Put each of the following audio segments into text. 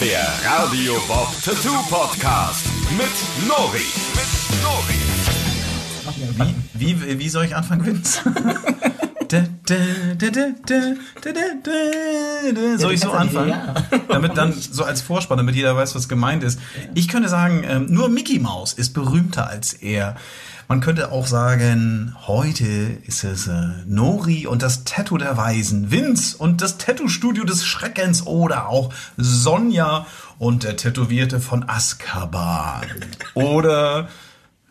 Der Radio Bob Tattoo Podcast mit Nori. Mit Nori. Wie, wie, wie soll ich anfangen, Vince? Soll ich so anfangen? Damit dann so als Vorspann, damit jeder weiß, was gemeint ist. Ich könnte sagen, ähm, nur Mickey Mouse ist berühmter als er. Man könnte auch sagen, heute ist es äh, Nori und das Tattoo der Weisen, Vince und das Tattoo-Studio des Schreckens oder auch Sonja und der Tätowierte von Azkaban. Oder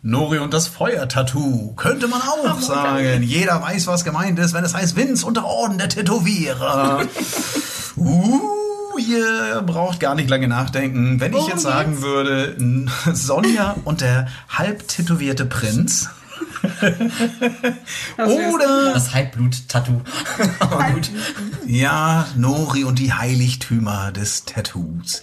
Nori und das Feuertattoo, könnte man auch sagen. Jeder weiß, was gemeint ist, wenn es heißt Vince und der Orden der Tätowierer. uh, ihr braucht gar nicht lange nachdenken. Wenn ich jetzt sagen würde, Sonja und der halb tätowierte Prinz. Oder Das Halbblut-Tattoo. Aber gut. ja, Nori und die Heiligtümer des Tattoos.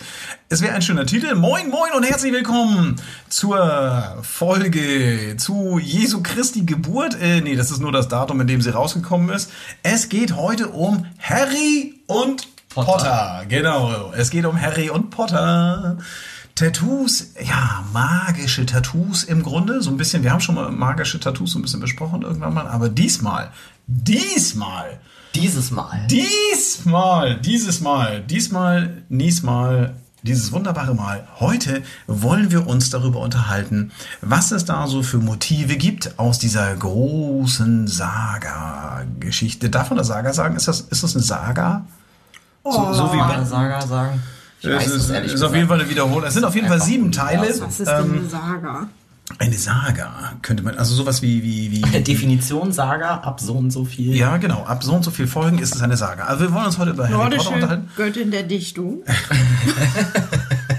Es wäre ein schöner Titel. Moin, moin und herzlich willkommen zur Folge zu Jesu Christi Geburt. Äh, nee, das ist nur das Datum, in dem sie rausgekommen ist. Es geht heute um Harry und Potter. Potter. Genau, es geht um Harry und Potter. Tattoos, ja, magische Tattoos im Grunde, so ein bisschen, wir haben schon mal magische Tattoos so ein bisschen besprochen irgendwann mal, aber diesmal, diesmal Dieses Mal. Diesmal, dieses Mal, diesmal, diesmal, dieses wunderbare Mal. Heute wollen wir uns darüber unterhalten, was es da so für Motive gibt aus dieser großen Saga-Geschichte. Darf man das Saga sagen? Ist das, ist das eine Saga? So, so wie Saga, Saga sagen. Ich weiß es es ist, ehrlich ist auf jeden Fall eine Wiederholung. Es sind auf jeden Fall sieben Teile. Was ist denn eine Saga? Eine Saga könnte man, also sowas wie, wie, wie. Definition Saga ab so und so viel. Ja, genau. Ab so und so viel Folgen ist es eine Saga. Aber wir wollen uns heute über Harry Potter Nordische unterhalten. Göttin der Dichtung.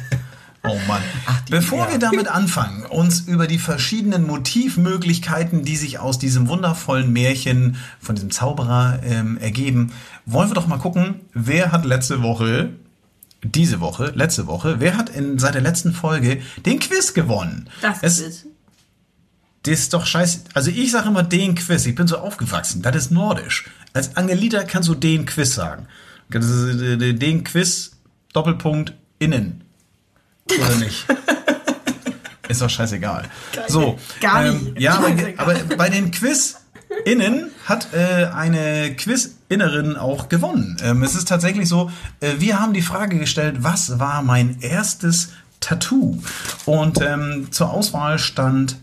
Mann. die- Bevor ja. wir damit anfangen, uns über die verschiedenen Motivmöglichkeiten, die sich aus diesem wundervollen Märchen von diesem Zauberer ähm, ergeben, wollen wir doch mal gucken, wer hat letzte Woche, diese Woche, letzte Woche, wer hat in seiner letzten Folge den Quiz gewonnen? Das es, ist. das ist doch scheiße. Also ich sage immer den Quiz. Ich bin so aufgewachsen. Das ist nordisch. Als Angelita kannst du den Quiz sagen. Ist, äh, Den Quiz, Doppelpunkt, innen. Oder nicht? ist doch scheißegal. So. Gar ähm, nicht. Ja, aber, aber bei den Quiz innen hat äh, eine Quiz-Innerin auch gewonnen. Ähm, es ist tatsächlich so, äh, wir haben die Frage gestellt, was war mein erstes Tattoo? Und ähm, zur Auswahl stand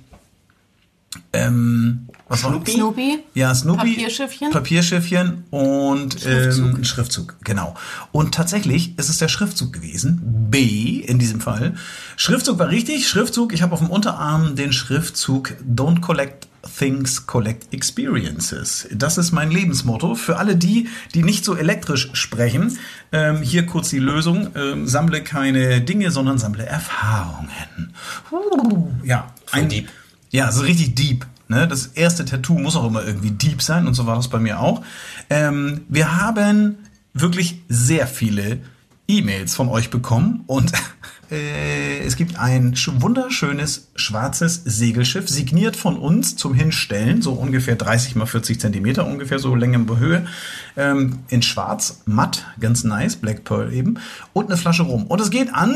ähm, was war Snoopy? Ja, Snoopy. Papierschiffchen? Papierschiffchen und Schriftzug. Ähm, ein Schriftzug, genau. Und tatsächlich ist es der Schriftzug gewesen. B in diesem Fall. Schriftzug war richtig. Schriftzug, ich habe auf dem Unterarm den Schriftzug Don't collect things, collect experiences. Das ist mein Lebensmotto. Für alle die, die nicht so elektrisch sprechen, ähm, hier kurz die Lösung. Ähm, sammle keine Dinge, sondern sammle Erfahrungen. Uh, ja, ein deep. ja, so richtig deep. Ne? Das erste Tattoo muss auch immer irgendwie deep sein und so war das bei mir auch. Ähm, wir haben wirklich sehr viele E-Mails von euch bekommen und äh, es gibt ein sch- wunderschönes schwarzes Segelschiff, signiert von uns zum Hinstellen, so ungefähr 30 mal 40 Zentimeter, ungefähr so Länge und Höhe, ähm, in schwarz, matt, ganz nice, Black Pearl eben, und eine Flasche rum. Und es geht an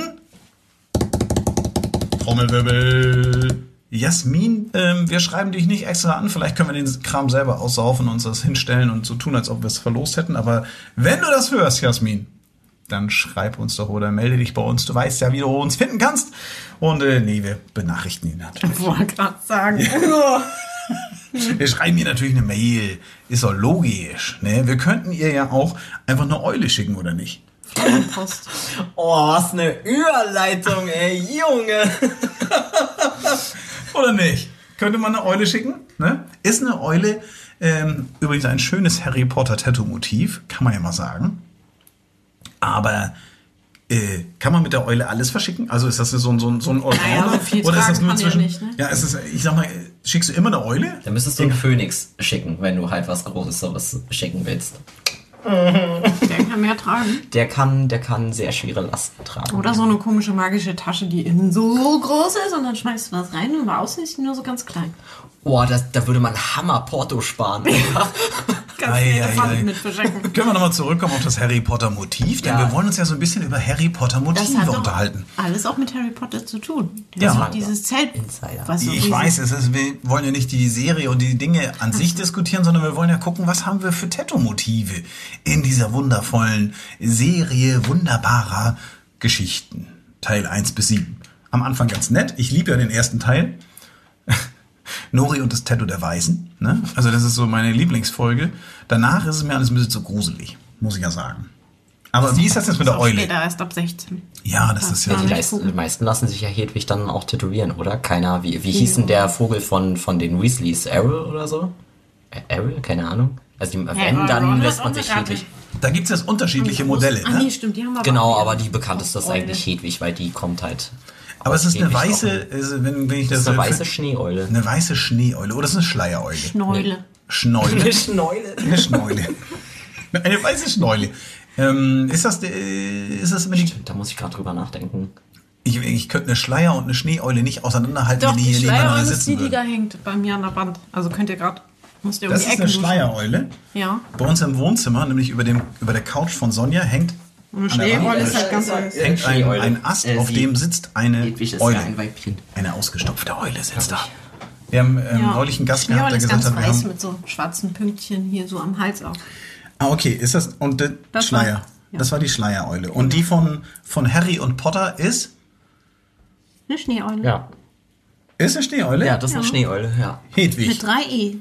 Trommelwirbel. Jasmin, ähm, wir schreiben dich nicht extra an. Vielleicht können wir den Kram selber aussaufen und uns das hinstellen und so tun, als ob wir es verlost hätten. Aber wenn du das hörst, Jasmin, dann schreib uns doch oder melde dich bei uns. Du weißt ja, wie du uns finden kannst. Und äh, nee, wir benachrichten ihn natürlich. Ich wollte gerade sagen. Wir schreiben ihr natürlich eine Mail. Ist doch logisch. Ne? Wir könnten ihr ja auch einfach eine Eule schicken, oder nicht? Post. Oh, was eine Überleitung, ey, Junge. Oder nicht? Könnte man eine Eule schicken? Ne? Ist eine Eule ähm, übrigens ein schönes Harry Potter Tattoo-Motiv, kann man ja mal sagen. Aber äh, kann man mit der Eule alles verschicken? Also ist das so ein, so ein, so ein Allrounder? Naja, viel Oder ist das nur die ja zwischen. nicht, ne? Ja, ist es, ich sag mal, schickst du immer eine Eule? Dann müsstest du einen Phönix schicken, wenn du halt was Großes sowas schicken willst. Der kann mehr tragen. Der kann, der kann sehr schwere Lasten tragen. Oder so eine komische magische Tasche, die innen so groß ist und dann schmeißt du was rein und außen ist die nur so ganz klein. Boah, das, da würde man Hammer Porto sparen. Kannst Ei, mit verschenken. Können wir nochmal zurückkommen auf das Harry Potter Motiv? Denn Ja. wir wollen uns ja so ein bisschen über Harry Potter Das hat Motive unterhalten. alles auch mit Harry Potter zu tun. Ja. Das war dieses Zelt. Insider. Was so Ich weiß, es ist, wir wollen ja nicht die Serie und die Dinge an sich diskutieren, sondern wir wollen ja gucken, was haben wir für Tattoo-Motive in dieser wundervollen Serie wunderbarer Geschichten. Teil 1 bis 7. Am Anfang ganz nett. Ich liebe ja den ersten Teil. Nori und das Tattoo der Weißen. Ne? Also das ist so meine Lieblingsfolge. Danach ist es mir alles ein bisschen zu gruselig, muss ich ja sagen. Aber wie ist das jetzt mit der Eule? Später erst ab 16. Ja, das ist ja... Ja, Die meisten, die meisten lassen sich ja Hedwig dann auch tätowieren, oder? Keiner, wie, wie hieß denn der Vogel von, von den Weasleys? Errol oder so? Errol? Keine Ahnung. Also die, wenn, Ron dann hat lässt man sich. Hedwig. Da gibt es jetzt unterschiedliche Modelle. Ah, Ne? nee, stimmt, die haben wir Genau, aber die bekannteste ist eigentlich Hedwig, weil die kommt halt. Aber es ist eine weiße, also wenn, wenn ich Das das, ist eine weiße Schneeeule. eine weiße Schneeeule oder ist es eine Schleiereule? Schneule. Schneule. Schneule. Eine Schneule. Eine weiße Schneule. Ähm, ist das, äh, ist das immer die, Da muss ich gerade drüber nachdenken. ich, ich könnte eine Schleier und eine Schneeeule nicht auseinanderhalten, Doch, wenn die die hier nebeneinander Schleiereule ist die, sitzen die da hängt bei mir an der Wand. Also könnt ihr gerade, müsst ihr um Das die ist eine. Schleiereule. Ja. Bei uns im Wohnzimmer, nämlich über, dem, über der Couch von Sonja, hängt, eine Schneeeule ist halt ganz anders. hängt ein, ein Ast, Äh, auf dem sitzt eine Hedwig ist Eule. ja ein Weibchen. Eine ausgestopfte Eule sitzt da. Wir haben ähm, Ja. neulich einen Gast gehabt, der ist gesagt ganz hat, wir weiß haben, mit so schwarzen Pünktchen hier so am Hals auch. Ah, okay, ist das und der Das war- Schleier. ja. Genau. Das war die Schleiereule. Und die von, von Harry und Potter ist? Eine Schneeeule. Ja. Ist eine Schneeeule? Ja, das ist eine Ja. Schneeeule, ja. Hedwig. Mit drei E.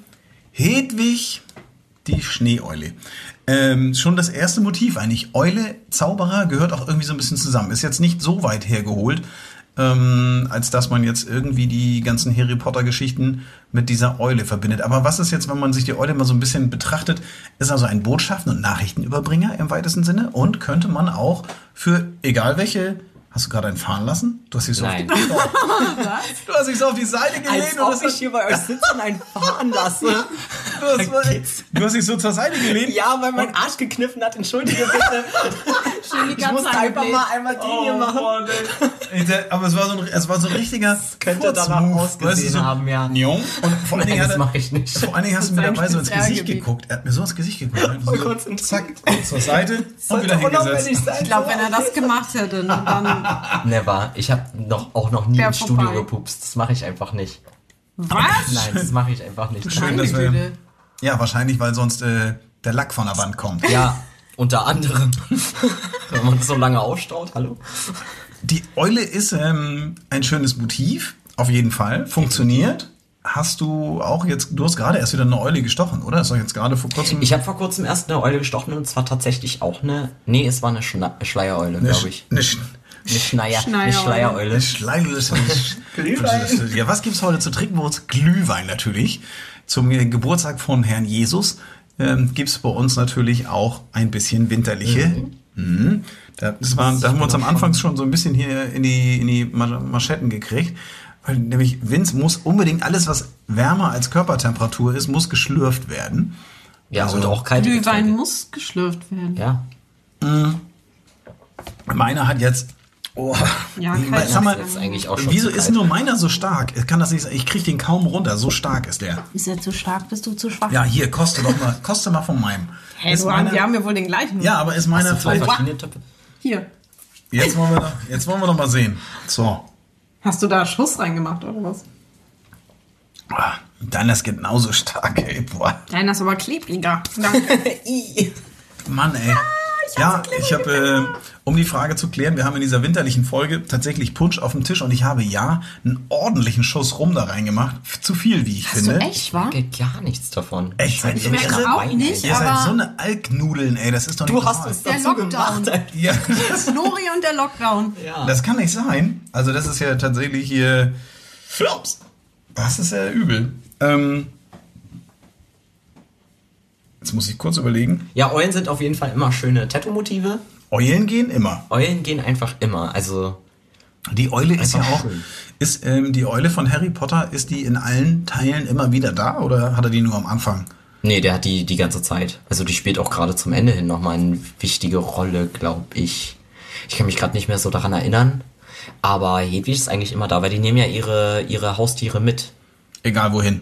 Hedwig, die Schneeeule. Ähm, schon das erste Motiv eigentlich. Eule, Zauberer gehört auch irgendwie so ein bisschen zusammen. Ist jetzt nicht so weit hergeholt, ähm, als dass man jetzt irgendwie die ganzen Harry Potter Geschichten mit dieser Eule verbindet. Aber was ist jetzt, wenn man sich die Eule mal so ein bisschen betrachtet, ist also ein Botschaften- und Nachrichtenüberbringer im weitesten Sinne und könnte man auch für egal welche Hast du gerade einen fahren lassen? Du hast dich so, Nein. Auf, die, du hast dich so auf die Seite gelehnt und das hat, hier bei euch sitze und einen fahren lasse. du, hast, du hast dich so zur Seite gelehnt. Ja, weil mein Arsch gekniffen hat. Entschuldige bitte. Ich muss einfach mal einmal den hier machen. Der- Aber es war so ein, es war so ein richtiger könnte danach ausgesehen so, haben, ja. Njong. Und vor allen Nein, Dingen das mache ich nicht. Vor allen Dingen hast du mir dabei so ins Gesicht geguckt. Er hat mir so ins Gesicht geguckt. So, zack, zur Seite und wieder hingesetzt. Ich glaube, wenn er das gemacht hätte, dann. Never. Ich habe noch, auch noch nie Wär im Studio vorbei. gepupst. Das mache ich einfach nicht. Was? Nein, das mache ich einfach nicht. Schön, dass wir, ja, wahrscheinlich, weil sonst äh, der Lack von der Wand kommt. Ja, unter anderem. Wenn man so lange aufstaut, hallo? Die Eule ist ähm, ein schönes Motiv, auf jeden Fall. Funktioniert. Hast du auch jetzt, du hast gerade erst wieder eine Eule gestochen, oder? Ist doch jetzt gerade vor kurzem. Ich habe vor kurzem erst eine Eule gestochen und zwar tatsächlich auch eine. Nee, es war eine Schna Schleiereule, glaube ich. Eine, Sch- Eine Schneier, eine Schleiereule. Schleim. ja, was gibt's heute zu trinken? Bei uns Glühwein natürlich. Zum Geburtstag von Herrn Jesus ähm, gibt's bei uns natürlich auch ein bisschen winterliche. Mhm. Da, das war, da haben wir uns am Anfang schon so ein bisschen hier in die, in die Ma- Maschetten gekriegt. Weil nämlich Vince muss unbedingt alles, was wärmer als Körpertemperatur ist, muss geschlürft werden. Ja, Also, und auch kalte Glühwein Getränke. muss geschlürft werden. Ja. Meiner hat jetzt. Oh, Ja, sag mal, ist eigentlich auch schon wieso ist nur meiner so stark? Ich kann das nicht sagen. Ich kriege den kaum runter. So stark ist der. Ist er zu stark? Bist du zu schwach? Ja, hier, koste doch mal, koste mal von meinem. Hey, Ist du, haben- meiner- wir haben ja wohl den gleichen. ja, aber ist meiner vielleicht. verschiedene Töpfe? Hier. Jetzt wollen wir doch, jetzt wollen wir doch mal sehen. So. Hast du da Schuss reingemacht oder was? Ah, Deiner ist genauso stark, ey. Boah. Deiner ist aber klebriger. Danke. Mann, ey. Ja, ich habe, äh, um die Frage zu klären, wir haben in dieser winterlichen Folge tatsächlich Punsch auf dem Tisch und ich habe ja einen ordentlichen Schuss rum da reingemacht. Zu viel, wie ich Hast finde. du echt, wa? Geht gar nichts davon. Echt? Ich irre? merke auch nicht. Ihr seid so eine Alknudeln, ey. Das ist doch nicht Du hast uns Der dazu Lockdown. gemacht. Ja. Nori und der Lockdown. Ja. Das kann nicht sein. Also das ist ja tatsächlich hier. Flops. Das ist ja übel. Ähm, jetzt muss ich kurz überlegen. ja, Eulen sind auf jeden Fall immer schöne Tattoo-Motive. Eulen gehen immer. Eulen gehen einfach immer. Also, Die Eule ist ja auch. schön. Ist ähm, die Eule von Harry Potter, ist die in allen Teilen immer wieder da oder hat er die nur am Anfang? nee, der hat die die ganze Zeit. Also, die spielt auch gerade zum Ende hin nochmal eine wichtige Rolle, glaube ich. Ich kann mich gerade nicht mehr so daran erinnern. Aber Hedwig ist eigentlich immer da, weil die nehmen ja ihre, ihre Haustiere mit. Egal wohin.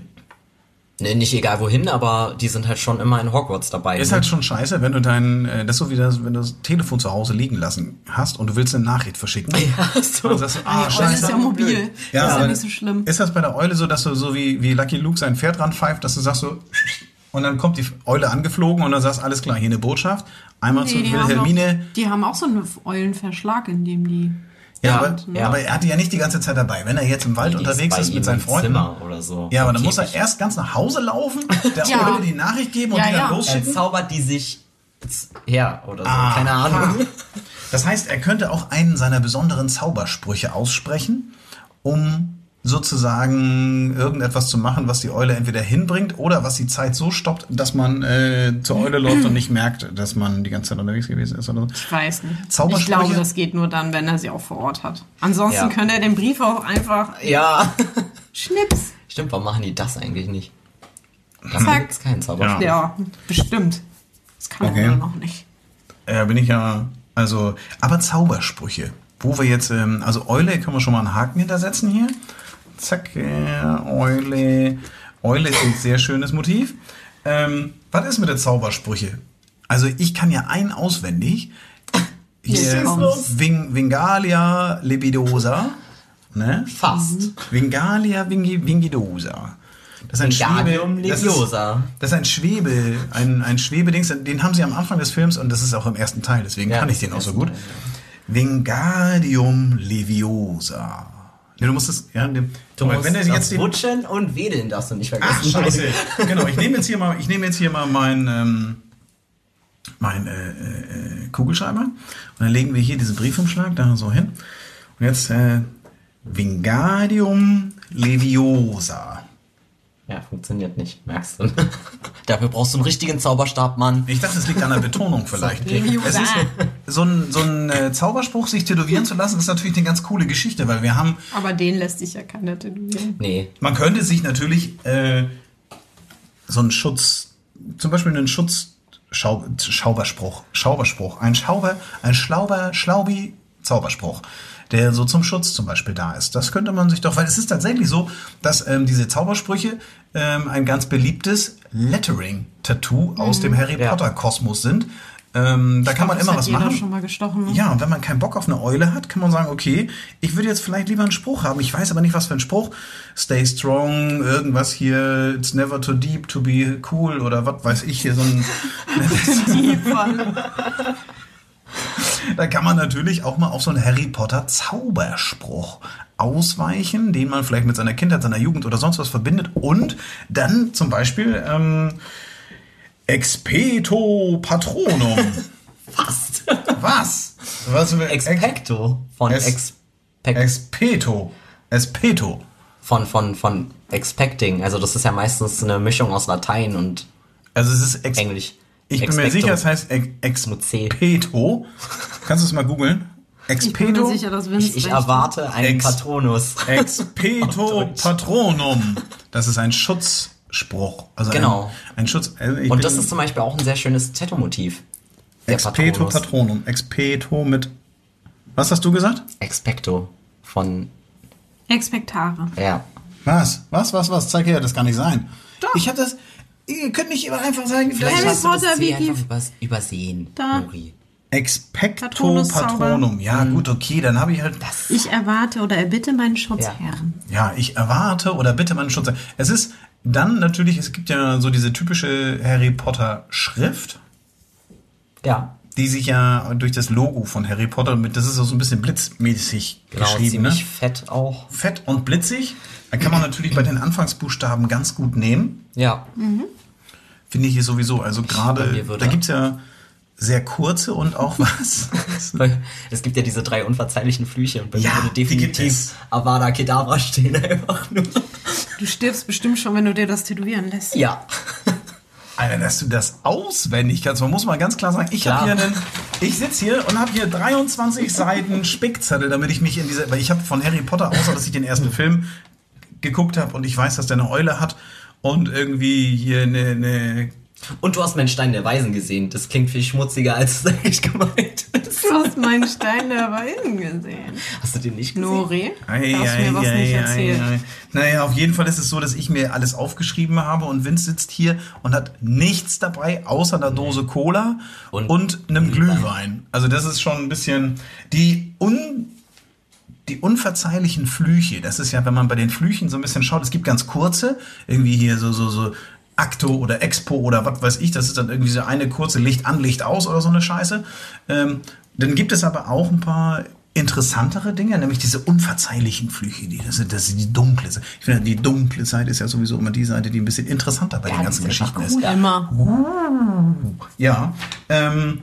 Ne, nicht egal wohin, aber die sind halt schon immer in Hogwarts dabei. Ist ne? halt schon scheiße, wenn du dein, äh, das ist so wie das, wenn du das Telefon zu Hause liegen lassen hast und du willst eine Nachricht verschicken. Ja, so. Und sagst ah, Die Eule scheiße. ist ja mobil. Ja, ist ja nicht so schlimm. Ist das bei der Eule so, dass du so wie, wie Lucky Luke sein Pferd ranpfeift, dass du sagst so, und dann kommt die Eule angeflogen und dann sagst alles klar, hier eine Botschaft. Einmal zu Nee, haben Wilhelmine. die haben auch so einen Eulenverschlag, in dem die. Ja, aber, ja. aber er hat die ja nicht die ganze Zeit dabei. Wenn er jetzt im Wald Die ist unterwegs ist ihm mit seinen Freunden. Zimmer oder so. Ja, aber dann muss er erst ganz nach Hause laufen, der Ja. Die Nachricht geben und Ja, die dann losschicken. zaubert die sich her oder so. Ah. Keine Ahnung. Das heißt, er könnte auch einen seiner besonderen Zaubersprüche aussprechen, um sozusagen irgendetwas zu machen, was die Eule entweder hinbringt oder was die Zeit so stoppt, dass man äh, zur Eule läuft und nicht merkt, dass man die ganze Zeit unterwegs gewesen ist oder so. Ich weiß nicht. Zaubersprüche? Ich glaube, das geht nur dann, wenn er sie auch vor Ort hat. Ansonsten Ja. könnte er den Brief auch einfach Ja. schnips. Stimmt, warum machen die das eigentlich nicht? Das Zack. ist kein Zauberspruch. Ja, bestimmt. Das kann Okay. er noch nicht. Ja, bin ich ja, also, aber Zaubersprüche, wo wir jetzt, ähm, also Eule, können wir schon mal einen Haken hintersetzen hier. Zack, äh, Eule. Eule ist ein sehr schönes Motiv. Ähm, was ist mit den Zaubersprüche? Also ich kann ja einen auswendig. Hier. Ving, Vingalia libidosa. Ne? Fast. Vingalia vingi, vingidosa. Das ist ein Schwebe, das ist, das ist ein Schwebe, ein, ein Schwebedings, den haben sie am Anfang des Films und das ist auch im ersten Teil, deswegen Ja, kann ich den auch so gut. Teil, Wingardium Leviosa. Nee, du musst es, ja, dem, Du musst wenn er das jetzt den, Rutschen und Wedeln darfst du nicht vergessen. Ach, scheiße. genau, ich nehme jetzt hier mal, ich nehme jetzt hier mal meinen, ähm, mein äh, äh, Kugelschreiber und dann legen wir hier diesen Briefumschlag da so hin. Und jetzt äh, Wingardium Leviosa. Ja, funktioniert nicht, merkst du. Dafür brauchst du einen richtigen Zauberstab, Mann. Ich dachte, es liegt an der Betonung vielleicht. Leviosa. Es ist, so ein, so äh, Zauberspruch sich tätowieren zu lassen, ist natürlich eine ganz coole Geschichte, weil wir haben, Aber den lässt sich ja keiner tätowieren. Nee. man könnte sich natürlich äh, so einen Schutz, zum Beispiel einen Schutz, Schau, Schauberspruch, Schauberspruch, ein Schauber, ein Schlauber, Schlaubi, Zauberspruch, der so zum Schutz zum Beispiel da ist. Das könnte man sich doch, weil es ist tatsächlich so, dass ähm, diese Zaubersprüche ähm, ein ganz beliebtes Lettering-Tattoo aus dem Harry Ja. Potter-Kosmos sind. Ähm, da kann man immer was machen. schon mal gestochen. Ne? Ja, und wenn man keinen Bock auf eine Eule hat, kann man sagen, okay, ich würde jetzt vielleicht lieber einen Spruch haben. Ich weiß aber nicht, was für ein Spruch. Stay strong, irgendwas hier, it's never too deep to be cool oder was weiß ich hier, so ein. Da kann man natürlich auch mal auf so einen Harry Potter Zauberspruch ausweichen, den man vielleicht mit seiner Kindheit, seiner Jugend oder sonst was verbindet und dann zum Beispiel ähm, Expeto Patronum. Fast. was? Was? Expecto von Es- Expect Expeto. Espeto. von von von expecting. Also das ist ja meistens eine Mischung aus Latein und Also es ist ex Englisch. Ich bin mir Expecto. sicher, es heißt ex Mit C. Expeto. Kannst du es mal googeln? Ich bin mir Expeto. sicher, dass Ich, ich erwarte einen Ex- Patronus. Expeto Patronum. Das ist ein Schutzspruch. Also Genau. Ein, ein Schutz. Also ich Und das ist zum Beispiel auch ein sehr schönes Tattoo-Motiv. Patronus. Patronum. Expeto mit. Was hast du gesagt? Expecto von Expectare. ja. Was? Was? Was? Was? Zeig her, das kann nicht sein. Ich habe das. Ihr könnt nicht immer einfach sagen, vielleicht Harry hast du das Potter Wiki. einfach übers, übersehen, Da. Nori. Expecto. Patronum. Ja, gut, okay, dann habe ich halt. Ich erwarte oder erbitte meinen Schutzherren. Ja, ich erwarte oder bitte meinen Schutz. Es ist dann natürlich, es gibt ja so diese typische Harry Potter Schrift, Ja, die sich ja durch das Logo von Harry Potter mit, das ist so ein bisschen blitzmäßig genau, geschrieben, ziemlich ne? fett auch. Fett und blitzig. Da kann man natürlich bei den Anfangsbuchstaben ganz gut nehmen. Ja, Finde ich hier sowieso. Also gerade, da gibt's ja sehr kurze und auch was. es gibt ja diese drei unverzeihlichen Flüche und bei Ja, mir würde definitiv. Avada Kedavra stehen einfach nur. Du stirbst bestimmt schon, wenn du dir das tätowieren lässt. Ja. Alter, dass du das auswendig kannst. Man muss mal ganz klar sagen, ich habe hier einen, ich sitze hier und habe hier 23 Seiten Spickzettel, damit ich mich in diese, weil ich habe von Harry Potter, außer dass ich den ersten Film geguckt habe und ich weiß, dass der eine Eule hat und irgendwie hier eine, eine Und du hast meinen Stein der Weisen gesehen. Das klingt viel schmutziger, als es eigentlich gemeint ist. Du hast meinen Stein der Weisen gesehen. Hast du den nicht gesehen? Nori, Ei, du hast ei, mir was ei, nicht ei, erzählt. ei. Naja, auf jeden Fall ist es so, dass ich mir alles aufgeschrieben habe und Vince sitzt hier und hat nichts dabei, außer einer Dose Cola und, Und einem Glühwein. Glühwein. Also das ist schon ein bisschen die un die unverzeihlichen Flüche, das ist ja, wenn man bei den Flüchen so ein bisschen schaut, es gibt ganz kurze, irgendwie hier so, so, so Akto oder Expo oder was weiß ich, das ist dann irgendwie so eine kurze Licht an, Licht aus oder so eine Scheiße. Ähm, dann gibt es aber auch ein paar interessantere Dinge, nämlich diese unverzeihlichen Flüche, die, das, ist- das ist die dunkle Seite. Ich finde, die dunkle Seite ist ja sowieso immer die Seite, die ein bisschen interessanter bei den die ganzen Geschichten ist. Immer. Ja, ähm,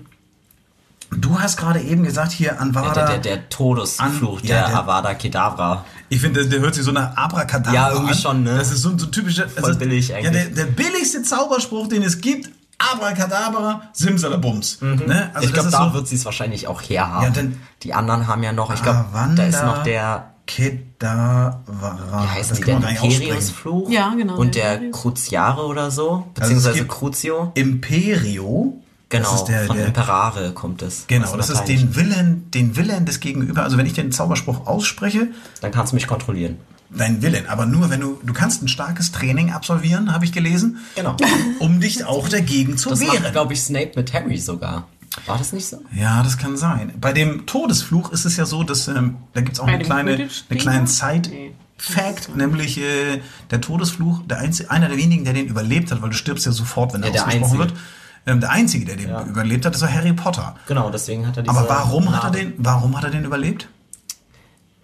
du hast gerade eben gesagt, hier Anvada. Der, der, der Todesfluch, An- ja, der der- Avada Kedavra. Ich finde, der, der hört sich so nach Abracadabra Ja, irgendwie an. schon, ne? Das ist so ein so typischer... Voll billig Ja, eigentlich. der, der billigste Zauberspruch, den es gibt, Abracadabra, Simsalabums. Ne? Also ich glaube, da so, wird sie es wahrscheinlich auch herhaben. Ja, denn- die anderen haben ja noch, ich glaube, da ist noch der, Kedavra. wie heißt das die, aussprechen. Imperius-Fluch? Ja, genau, Und der. Cruciare oder so, Also beziehungsweise gibt- Crucio. Imperio. Genau, Das ist der, von der, Imperare kommt es. Genau, Aus dem das ist den Willen, den Willen des Gegenüber. Also wenn ich den Zauberspruch ausspreche, Dann kannst du mich kontrollieren. dein Willen, aber nur wenn du, du kannst ein starkes Training absolvieren, habe ich gelesen, Genau. um dich auch dagegen zu Das wehren. macht, glaube ich, Snape mit Harry sogar. War das nicht so? Ja, das kann sein. Bei dem Todesfluch ist es ja so, dass ähm, da gibt es auch Bei eine kleine, eine kleine Nee. Side-Fact, nämlich äh, der Todesfluch, der einzige, einer der wenigen, der den überlebt hat, weil du stirbst ja sofort, wenn er Ja, ausgesprochen Einzige. wird. Ähm, der einzige, der den Ja. überlebt hat, ist war Harry Potter. Genau, deswegen hat er diese Aber warum hat er den, warum hat er den überlebt?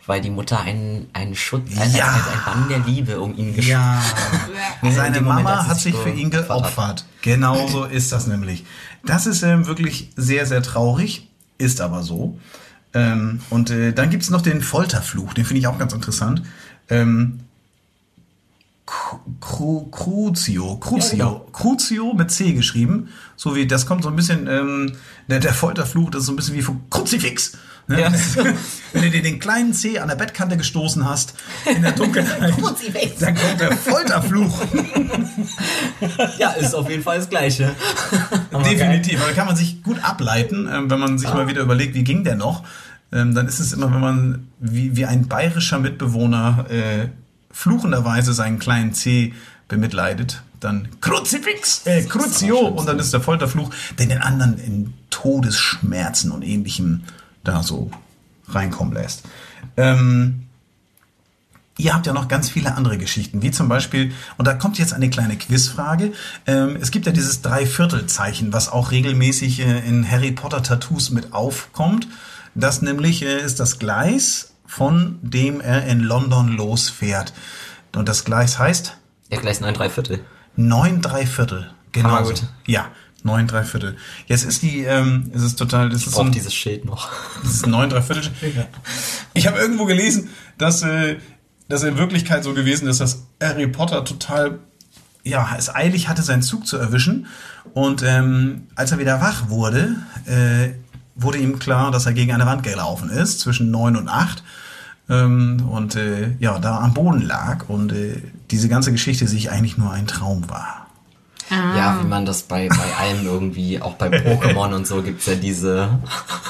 Weil die Mutter einen, einen Schutz, ein, Ja. ein, ein Bann der Liebe um ihn geschützt Ja. In Seine Moment, Mama als hat sich für ihn geopfert hat. Genau so ist das nämlich. Das ist ähm, wirklich sehr, sehr traurig, ist aber so. Ähm, und äh, dann gibt's noch den Folterfluch, den finde ich auch ganz interessant. Ähm, Crucio, Crucio, genau. Crucio mit C geschrieben, so wie das kommt so ein bisschen der, der Folterfluch, das ist so ein bisschen wie vom Kruzifix. Ne? Ja. Wenn du dir den kleinen C an der Bettkante gestoßen hast in der Dunkelheit, dann kommt der Folterfluch. Ja, ist auf jeden Fall das Gleiche. Definitiv, aber da kann man sich gut ableiten, ähm, wenn man sich mal wieder überlegt, wie ging der noch. Ähm, dann ist es immer, wenn man wie, wie ein bayerischer Mitbewohner äh, fluchenderweise seinen kleinen C bemitleidet, dann Kruzifix, äh, Crucio und dann ist der Folterfluch, der den anderen in Todesschmerzen und ähnlichem da so reinkommen lässt. Ähm, Ihr habt ja noch ganz viele andere Geschichten, wie zum Beispiel, und da kommt jetzt eine kleine Quizfrage. Ähm, es gibt ja dieses Dreiviertelzeichen, was auch regelmäßig äh, in Harry Potter Tattoos mit aufkommt. Das nämlich äh, ist das Gleis, von dem er in London losfährt. Und das Gleis heißt Ja, gleich neun, drei Viertel. neun Dreiviertel. Genau. Hammer so. gut. Ja, neun Dreiviertel. Jetzt ist die, ähm, es ist total, das ist so ein, dieses Schild noch. das ist neun Dreiviertel. Ich habe irgendwo gelesen, dass, äh, dass in Wirklichkeit so gewesen ist, dass Harry Potter total ja, es eilig hatte, seinen Zug zu erwischen. Und ähm, als er wieder wach wurde, äh, wurde ihm klar, dass er gegen eine Wand gelaufen ist, zwischen neun und acht. Ähm, und äh, ja, da am Boden lag und äh, diese ganze Geschichte sich eigentlich nur ein Traum war. Ja, wie man das bei, bei allem irgendwie, auch bei Pokémon und so gibt's ja diese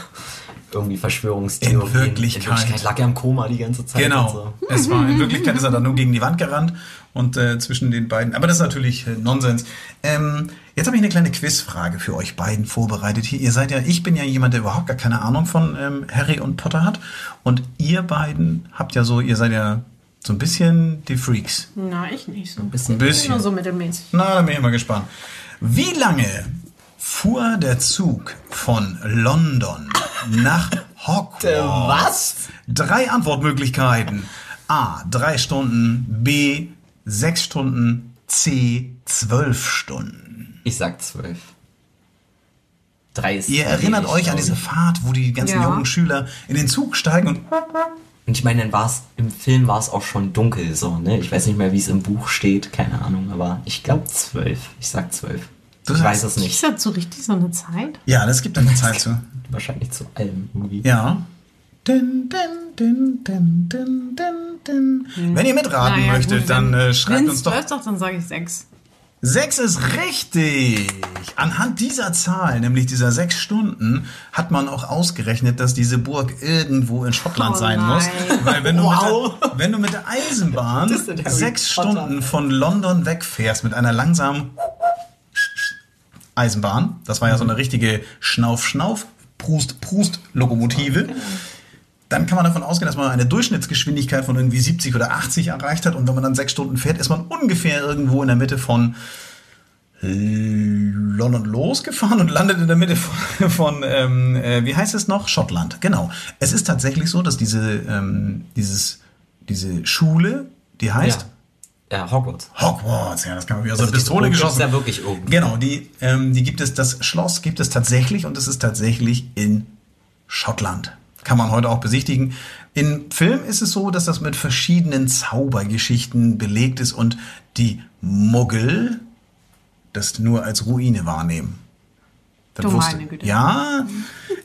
irgendwie Verschwörungstheorien. In Wirklichkeit. In Wirklichkeit lag er im Koma die ganze Zeit. Genau. Und so. Es war in Wirklichkeit ist er dann nur gegen die Wand gerannt und äh, zwischen den beiden. Aber das ist natürlich äh, Nonsens. Ähm, jetzt habe ich eine kleine Quizfrage für euch beiden vorbereitet hier. Ihr seid ja, ich bin ja jemand, der überhaupt gar keine Ahnung von ähm, Harry und Potter hat. Und ihr beiden habt ja so, ihr seid ja so ein bisschen die Freaks. Na, ich nicht so. Ein Ein bisschen. bisschen. Nur so mittelmäßig. Na, da bin ich mal gespannt. Wie lange fuhr der Zug von London nach Hogwarts? was? Drei Antwortmöglichkeiten. A. Drei Stunden. B. Sechs Stunden. C. Zwölf Stunden. Ich sag zwölf. Drei ist Ihr erinnert euch an diese. Fahrt, wo die ganzen Ja. jungen Schüler in den Zug steigen und Und ich meine, dann war es, im Film war es auch schon dunkel so, ne? Ich weiß nicht mehr, wie es im Buch steht, keine Ahnung, aber ich glaube zwölf. Ich sag zwölf. Du ich weiß es Ist nicht. das so richtig so eine Zeit? ja, das gibt eine Zeit zu. Wahrscheinlich zu allem irgendwie. Ja. Din, din, din, din, din, din, din. Wenn ihr mitraten Naja, möchtet, gut, dann wenn äh, schreibt uns doch. zwölf sagt, dann sage ich sechs. Sechs ist richtig. Anhand dieser Zahl, nämlich dieser sechs Stunden, hat man auch ausgerechnet, dass diese Burg irgendwo in Schottland Oh sein nein. muss. Weil wenn du, Wow. mit, der, wenn du mit der Eisenbahn sechs Potter. Stunden von London wegfährst mit einer langsamen Eisenbahn, das war ja so eine richtige Schnauf-Schnauf, Prust-Prust-Lokomotive, dann kann man davon ausgehen, dass man eine Durchschnittsgeschwindigkeit von irgendwie 70 oder 80 erreicht hat. Und wenn man dann sechs Stunden fährt, ist man ungefähr irgendwo in der Mitte von London losgefahren und landet in der Mitte von, von ähm, äh, wie heißt es noch? Schottland. Genau. Es ist tatsächlich so, dass diese, ähm, dieses, diese Schule, die heißt Ja. Ja, Hogwarts. Hogwarts, ja, das kann man wieder so Also diese Pistole Burg ist geschossen. ja wirklich oben. Genau, die, ähm, die gibt es, das Schloss gibt es tatsächlich und es ist tatsächlich in Schottland. Kann man heute auch besichtigen. Im Film ist es so, dass das mit verschiedenen Zaubergeschichten belegt ist und die Muggel das nur als Ruine wahrnehmen. Das Du wusste- meine Güte. Ja,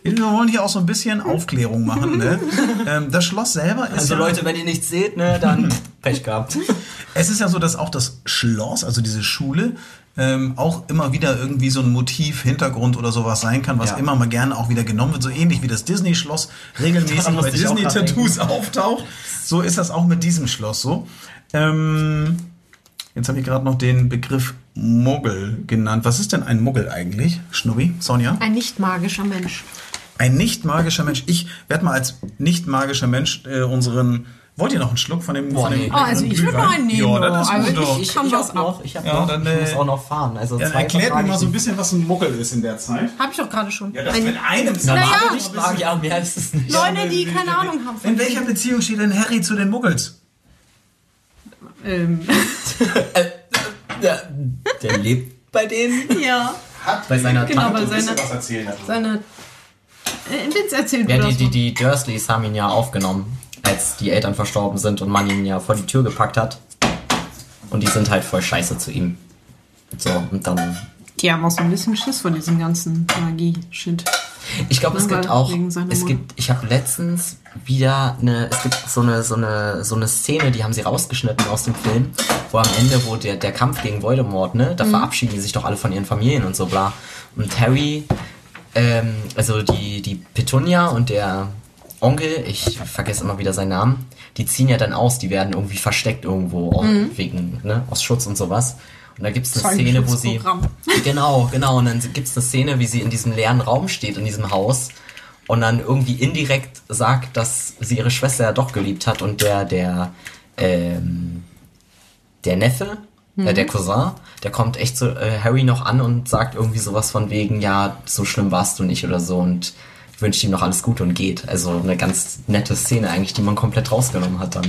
wir wollen hier auch so ein bisschen Aufklärung machen. Ne? Ähm, das Schloss selber ist Also ja, Leute, wenn ihr nichts seht, ne, dann Pech gehabt. es ist ja so, dass auch das Schloss, also diese Schule, ähm, auch immer wieder irgendwie so ein Motiv, Hintergrund oder sowas sein kann, was Ja. immer mal gerne auch wieder genommen wird. So ähnlich wie das Disney-Schloss regelmäßig bei Disney-Tattoos auftaucht. So ist das auch mit diesem Schloss so. Ähm, jetzt habe ich gerade noch den Begriff Muggel genannt. Was ist denn ein Muggel eigentlich? Schnubbi, Sonja? Ein nicht magischer Mensch. Ein nicht magischer Mensch. Ich werde mal als nicht magischer Mensch äh, unseren. Wollt ihr noch einen Schluck von dem? Boah, von dem nee. Oh, also ich würde mal einen nehmen. Ja, das ist Also gut. doch. ich- kann was auch noch. Ich, hab Ja, noch, dann, ich äh, muss auch noch fahren. Also Ja, zwei erklärt mir mal ich so ein bisschen, was ein Muggel ist in der Zeit. Habe ich doch gerade schon. Ja, das Ein- mit einem Na, Naja. mag ich mag, ja, mehr ist es nicht. Leute, die keine Ahnung haben. von In welcher Beziehung steht denn Harry zu den Muggels? Ähm, Ja, der lebt bei denen. ja, Bei seiner genau, Tante. bei seiner, was erzählen seiner äh, Vince erzählt Ja, mir die, die Dursleys haben ihn ja aufgenommen, als die Eltern verstorben sind und man ihn ja vor die Tür gepackt hat. Und die sind halt voll scheiße zu ihm. So, und dann. Die haben auch so ein bisschen Schiss von diesem ganzen Magie-Shit. Ich glaube, es gibt auch. Es gibt. Ich habe letztens wieder eine. Es gibt so eine, so eine, so eine Szene, die haben sie rausgeschnitten aus dem Film, wo am Ende, wo der, der Kampf gegen Voldemort, ne, Mhm. da verabschieden die sich doch alle von ihren Familien und so bla. Und Harry, ähm, also die, die Petunia und der Onkel, ich vergesse immer wieder seinen Namen, die ziehen ja dann aus, die werden irgendwie versteckt irgendwo Mhm. wegen, ne, aus Schutz und sowas. Und da gibt's eine Szene, wo sie. Genau, genau. Und dann gibt's eine Szene, wie sie in diesem leeren Raum steht, in diesem Haus. Und dann irgendwie indirekt sagt, dass sie ihre Schwester ja doch geliebt hat und der, der, ähm, der Neffe, äh, der Cousin, der kommt echt zu äh, Harry noch an und sagt irgendwie sowas von wegen, ja, so schlimm warst du nicht oder so und wünscht ihm noch alles Gute und geht. Also eine ganz nette Szene eigentlich, die man komplett rausgenommen hat dann.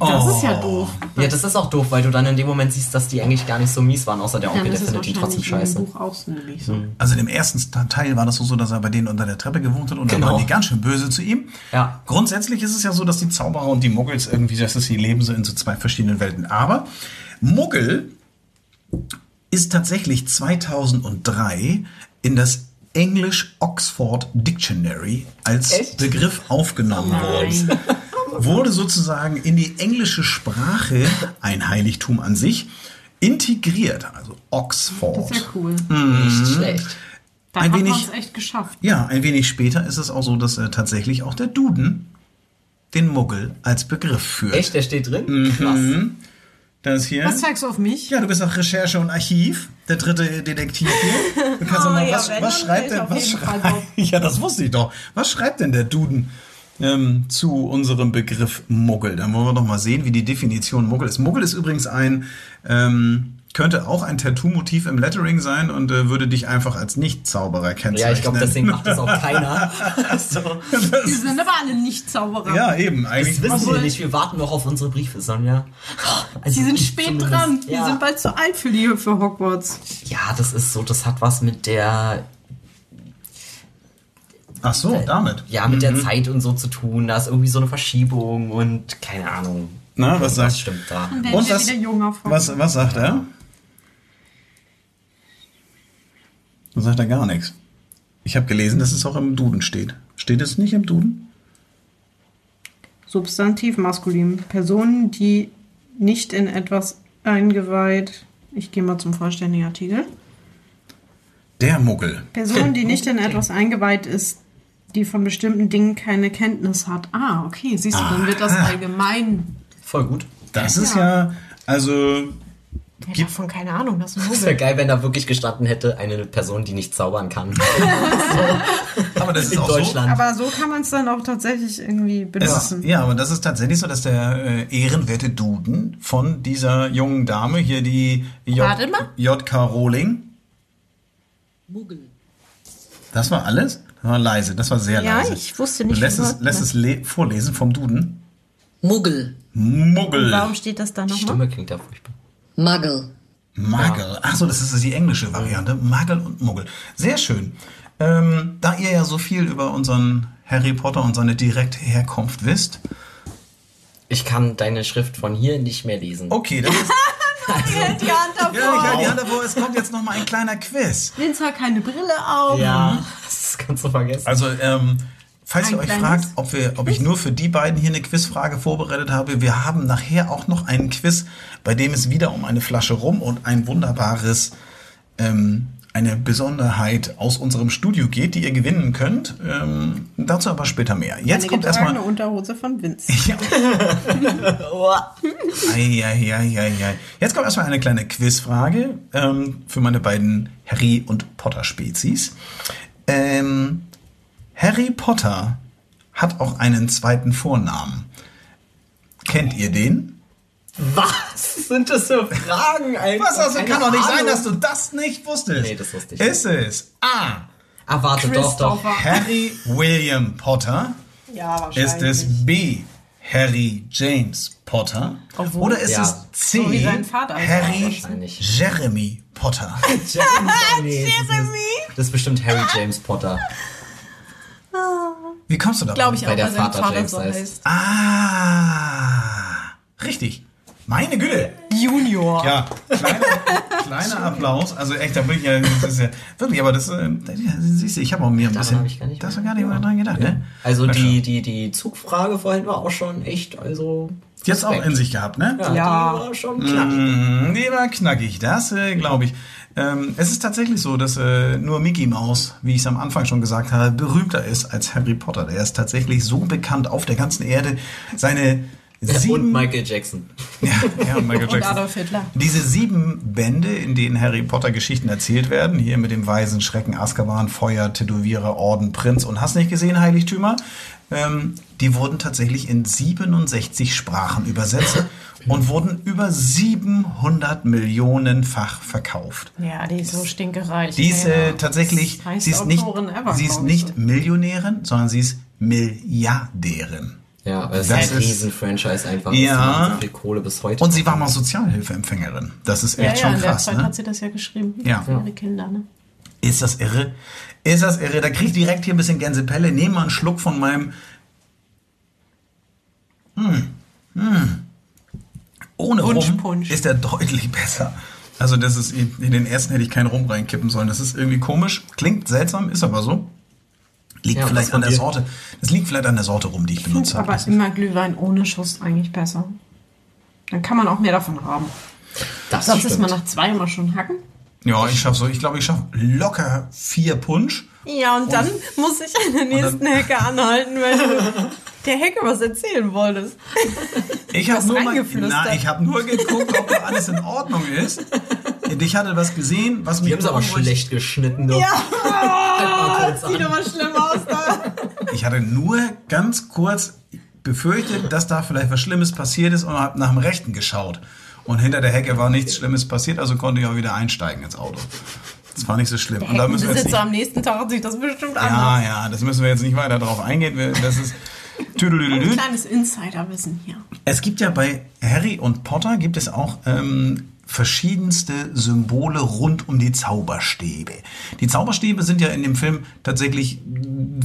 Das Oh. ist ja doof. Ja, das ist auch doof, weil du dann in dem Moment siehst, dass die eigentlich gar nicht so mies waren, außer der Ja, Onkel, das der ist findet ihn trotzdem scheiße. im Buch auch so so. Also in dem ersten Teil war das so, dass er bei denen unter der Treppe gewohnt hat und dann Genau. waren die ganz schön böse zu ihm. Ja. Grundsätzlich ist es ja so, dass die Zauberer und die Muggels irgendwie, dass sie leben so in so zwei verschiedenen Welten. Aber Muggel ist tatsächlich 2003 in das English Oxford Dictionary als Echt? Begriff aufgenommen worden. Wurde sozusagen in die englische Sprache, ein Heiligtum an sich, integriert. Also Oxford. Das ist ja cool. Nicht schlecht. Dann Ein hat wenig- man es echt geschafft. Ja, ein wenig später ist es auch so, dass äh, tatsächlich auch der Duden den Muggel als Begriff führt. Echt, der steht drin? Mhm. Krass. Das hier. Was zeigst du auf mich? Ja, du bist auch Recherche und Archiv, der dritte Detektiv hier. Du kannst Oh, mal, ja, was, was schreibt denn, was schreibt, ja, das wusste ich doch. Was schreibt denn der Duden ähm, zu unserem Begriff Muggel? Dann wollen wir doch mal sehen, wie die Definition Muggel ist. Muggel ist übrigens ein, ähm, könnte auch ein Tattoo-Motiv im Lettering sein und äh, würde dich einfach als Nicht-Zauberer kennzeichnen. Ja, ich glaube, deswegen macht das auch keiner. so. Wir sind aber alle nicht Zauberer. Ja, eben, eigentlich. Das wissen wir nicht. Wir warten noch auf unsere Briefe, Sonja. Also Sie sind spät zumindest. dran. Wir Ja. sind bald zu alt für die für Hogwarts. ja, das ist so, das hat was mit der, Ach so, damit. ja, mit Mhm. der Zeit und so zu tun. Da ist irgendwie so eine Verschiebung und keine Ahnung. Na, was Was sagst stimmt da? Und er was, was, was sagt er? Da sagt er gar nichts. Ich habe gelesen, dass es auch im Duden steht. Steht es nicht im Duden? Substantiv maskulin. Personen, die nicht in etwas eingeweiht Ich gehe mal zum vollständigen Artikel. Der Muggel. Person, die nicht in etwas eingeweiht ist, die von bestimmten Dingen keine Kenntnis hat. Ah, okay, siehst du, dann wird das allgemein. Voll gut. Das ist ja, also Ja, davon keine Ahnung, das ist ein wäre geil, wenn da wirklich gestanden hätte, eine Person, die nicht zaubern kann. Aber das ist In auch Deutschland. Aber so kann man es dann auch tatsächlich irgendwie so. Es ist, benutzen. ja, aber das ist tatsächlich so, dass der äh, ehrenwerte Duden von dieser jungen Dame hier, die. J.K. Rowling, Muggel. das war alles? Das war leise, das war sehr Ja, leise. ich wusste nicht, Du lässt es, lässt es le- vorlesen vom Duden. Muggel. Muggel. Warum steht das da Die nochmal? Stimme klingt ja furchtbar. Muggle. Muggle. Ach so, das ist die englische Variante. Muggle und Muggel. Sehr schön. Ähm, da ihr ja so viel über unseren Harry Potter und seine direkte Herkunft wisst. Ich kann deine Schrift von hier nicht mehr lesen. Okay, das ist. Die Hand davor. Ja, ich halte die Hand davor. Es kommt jetzt noch mal ein kleiner Quiz. Vince hat keine Brille auf. Ja, das kannst du vergessen. Also, ähm, falls Ein ihr euch fragt, ob, wir, ob ich nur für die beiden hier eine Quizfrage vorbereitet habe, wir haben nachher auch noch einen Quiz, bei dem es wieder um eine Flasche Rum und ein wunderbares, ähm, eine Besonderheit aus unserem Studio geht, die ihr gewinnen könnt. Ähm, dazu aber später mehr. Jetzt Eine kommt erstmal. Unterhose von Vince. Ja. Ei, ei, ei, ei. Jetzt kommt erstmal eine kleine Quizfrage ähm, für meine beiden Harry und Potter Spezies. Ähm, Harry Potter hat auch einen zweiten Vornamen. Kennt ihr den? Was sind das für Fragen, Alter? Was also kann doch nicht sein, dass du das nicht wusstest. Nee, das wusste ich Ist es A. Ah, warte, doch, doch. Harry William Potter? Ja, wahrscheinlich. Ist es B. Harry James Potter? Obwohl- Oder ist Ja. es C. So wie sein Vater ist Harry. Jeremy Potter? Nee, das, ist, das ist bestimmt Harry James Potter. Wie kommst du da? Glaube ich Weil auch, der Vater Vater James so heißt. heißt. Ah, richtig. Meine Güte. Junior. Ja, kleiner, kleiner Applaus. Also echt, da bin ich ja, das ist ja wirklich, aber das, äh, das siehst du, ich habe auch mir ein Daran bisschen, hab ich gar nicht da hast du mehr gar nicht mehr dran gedacht, ne? Also Na die, schon. die, die Zugfrage vorhin war auch schon echt, also. Jetzt auch in sich gehabt, ne? Ja, Ja. die war schon knackig. Mm, Die war knackig, das äh, glaube ich. Ähm, es ist tatsächlich so, dass äh, nur Mickey Mouse, wie ich es am Anfang schon gesagt habe, berühmter ist als Harry Potter. Der ist tatsächlich so bekannt auf der ganzen Erde. Seine Und sieben... Michael Jackson. Ja, ja, Michael Und Jackson. Adolf Hitler. Diese sieben Bände, in denen Harry Potter Geschichten erzählt werden, hier mit dem Weisen, Schrecken, Azkaban, Feuer, Tätowierer, Orden, Prinz und hast nicht gesehen, Heiligtümer, ähm, die wurden tatsächlich in 67 Sprachen übersetzt und wurden über 700 Millionenfach verkauft. Ja, die ist so stinkereich. Die ist ja. äh, tatsächlich, Das heißt sie ist nicht, ever, sie ist nicht so. Millionärin, sondern sie ist Milliardärin. Ja, aber es Das ist ein Riesen-Franchise einfach. Ja. So viel Kohle bis heute. Und sie war mal Sozialhilfeempfängerin. Das ist Ja, echt ja, schon in der krass. Zeit Ne? hat sie das ja geschrieben. Ja. Für ihre Kinder, ne? Ist das irre? Ist das irre? Da krieg ich direkt hier ein bisschen Gänsepelle. Nehme mal einen Schluck von meinem. Hm. Hm. Ohne Rum Wunschpunsch. ist der deutlich besser. Also das ist in den ersten hätte ich keinen Rum reinkippen sollen. Das ist irgendwie komisch. Klingt seltsam, ist aber so. Liegt Ja, vielleicht an der? Sorte. Das liegt vielleicht an der Sorte rum, die ich benutzt habe. Aber Das ist- immer Glühwein ohne Schuss eigentlich besser. Dann kann man auch mehr davon haben. das stimmt. ist man nach zwei immer schon hacken. Ja, ich schaff so. Ich glaube, ich schaff locker vier Punsch. Ja, und dann muss ich an der nächsten Hecke anhalten, weil du der Hecke was erzählen wolltest. Ich habe nur, mal- reingeflüstert. na, ich hab nur geguckt, ob da alles in Ordnung ist. Ich hatte was gesehen, was mich Die haben es aber schlecht geschnitten. Du. Ja, Halt das sieht aber schlimm aus da. Ich hatte nur ganz kurz befürchtet, dass da vielleicht was Schlimmes passiert ist und habe nach dem Rechten geschaut. Und hinter der Hecke war nichts Schlimmes passiert, also konnte ich auch wieder einsteigen ins Auto. Das war nicht so schlimm. Und da müssen wir jetzt nicht, am nächsten Tag hat sich das bestimmt ja, an. ja, das müssen wir jetzt nicht weiter drauf eingehen. Das ist Ein kleines Insiderwissen hier. Es gibt ja bei Harry und Potter gibt es auch ähm, verschiedenste Symbole rund um die Zauberstäbe. Die Zauberstäbe sind ja in dem Film tatsächlich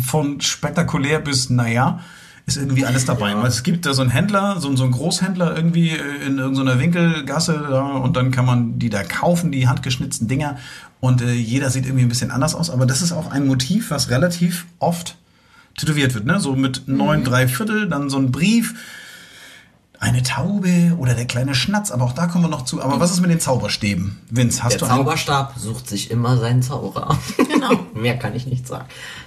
von spektakulär bis naja. Ist irgendwie alles dabei. Weil Es gibt da so einen Händler, so, so einen Großhändler irgendwie äh, in irgendeiner Winkelgasse da und dann kann man die da kaufen, die handgeschnitzten Dinger. Und äh, jeder sieht irgendwie ein bisschen anders aus. Aber das ist auch ein Motiv, was relativ oft tätowiert wird. Ne? So mit neun, drei Viertel, dann so ein Brief Eine Taube oder der kleine Schnatz, aber auch da kommen wir noch zu. Aber was ist mit den Zauberstäben? Vince, hast Der du einen? Zauberstab sucht sich immer seinen Zauberer. Genau. Mehr kann ich nicht sagen.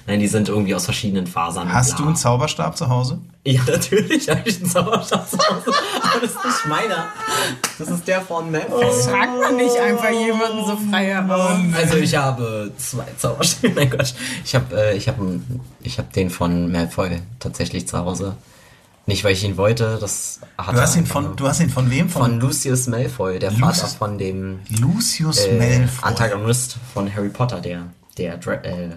Nein, die sind irgendwie aus verschiedenen Fasern. Hast du einen Zauberstab zu Hause? Ja, natürlich habe ich einen Zauberstab zu Hause. Aber das ist nicht meiner. Das ist der von Malfoy. Fragt man nicht einfach jemanden so frei heraus. Also ich habe zwei Zauberstäbe. Mein Gott. Ich habe äh, ich hab, ich hab den von Malfoy tatsächlich zu Hause. Nicht, weil ich ihn wollte, das hat Du er hast ihn von, du hast ihn von wem? von Lucius Malfoy, der Lucius- Vater von dem Lucius äh, Malfoy. Antagonist von Harry Potter, der der Dra äh,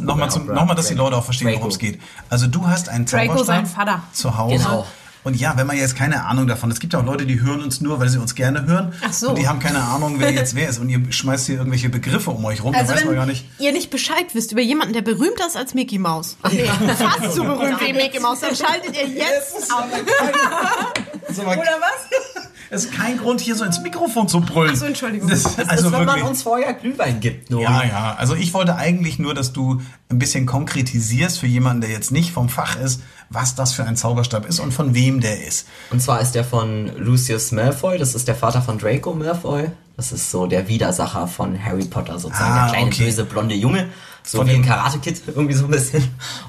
Nochmal, zum, nochmal, dass die Leute auch verstehen, worum es geht. Also du hast einen Draco, Zauberstab sein Vater. zu Hause. Genau. Und ja, wenn man jetzt keine Ahnung davon, es gibt ja auch Leute, die hören uns nur, weil sie uns gerne hören. Ach so. Und die haben keine Ahnung, wer jetzt wer ist. Und ihr schmeißt hier irgendwelche Begriffe um euch rum, Also da weiß man gar nicht. ihr nicht Bescheid wisst über jemanden, der berühmter ist als Mickey Mouse, nee, fast so berühmt wie Mickey Mouse, dann schaltet ihr jetzt ab. Oder was? Es ist kein Grund, hier so ins Mikrofon zu brüllen. Ach so, Entschuldigung. Das, das also ist, wenn man wirklich. uns vorher Glühwein gibt, nur. Ja, ja. Also ich wollte eigentlich nur, dass du ein bisschen konkretisierst für jemanden, der jetzt nicht vom Fach ist, was das für ein Zauberstab ist und von wem der ist. Und zwar ist der von Lucius Malfoy, das ist der Vater von Draco Malfoy. Das ist so der Widersacher von Harry Potter, sozusagen Ah, der kleine okay. böse blonde Junge. So Von wie ein Karate-Kid, irgendwie so ein bisschen.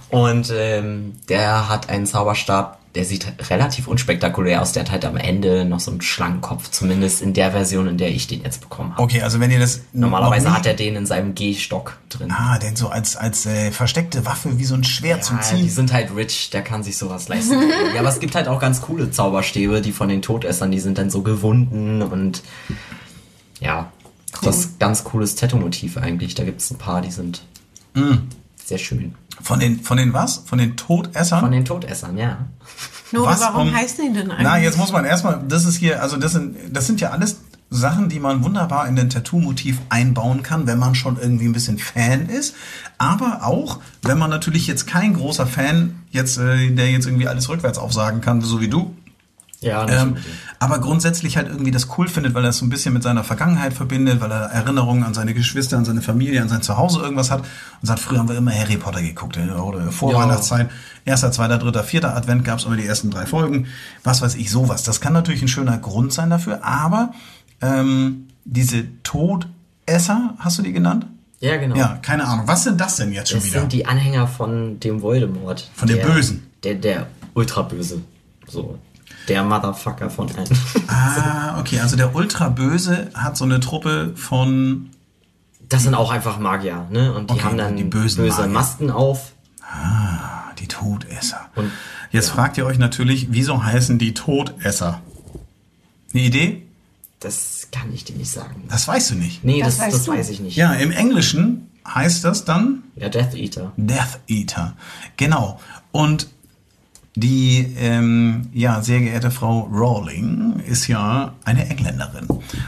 Und ähm, der hat einen Zauberstab, der sieht relativ unspektakulär aus. Der hat halt am Ende noch so einen Schlangenkopf, zumindest in der Version, in der ich den jetzt bekommen habe. Okay, also wenn ihr das Normalerweise hat er den in seinem Gehstock drin. Ah, denn so als, als äh, versteckte Waffe, wie so ein Schwert zum Ja, Ziehen. die sind halt rich, der kann sich sowas leisten. ja, aber es gibt halt auch ganz coole Zauberstäbe, die von den Todessern, die sind dann so gewunden und ja, das ist ganz cooles Tattoo-Motiv eigentlich. Da gibt es ein paar, die sind sehr schön. Von den, von den was? Von den Todessern? Von den Todessern, ja. Nur Was warum um- heißen die denn eigentlich? Na, jetzt muss man erstmal, das ist hier, also das sind, das sind ja alles Sachen, die man wunderbar in den Tattoo-Motiv einbauen kann, wenn man schon irgendwie ein bisschen Fan ist. Aber auch, wenn man natürlich jetzt kein großer Fan, jetzt, äh, der jetzt irgendwie alles rückwärts aufsagen kann, so wie du, Ja, ähm, aber grundsätzlich halt irgendwie das cool findet, weil er es so ein bisschen mit seiner Vergangenheit verbindet, weil er Erinnerungen an seine Geschwister, an seine Familie, an sein Zuhause irgendwas hat und sagt, früher haben wir immer Harry Potter geguckt, oder vor Ja. Weihnachtszeit, erster, zweiter, dritter, vierter Advent gab es immer die ersten drei Folgen, was weiß ich, sowas. Das kann natürlich ein schöner Grund sein dafür, aber ähm, diese Todesser, hast du die genannt? Ja, genau. Ja, keine Ahnung. Was sind das denn jetzt schon Das wieder? sind die Anhänger von dem Voldemort. Von dem der, Bösen. Der, der Ultraböse. So. Der Motherfucker von allen. ah, okay, also der Ultraböse hat so eine Truppe von Das sind auch einfach Magier, ne? Und die Okay, haben dann die bösen böse Magier. Masken auf. Ah, die Todesser. Und- Jetzt fragt ihr euch natürlich, wieso heißen die Todesser? Eine Idee? Das kann ich dir nicht sagen. Das weißt du nicht. Nee, Das das, das, weißt weiß ich nicht. Ja, im Englischen heißt das dann Ja, Death Eater. Death Eater. Genau. Und die ähm, ja, sehr geehrte Frau Rowling ist ja eine Engländerin.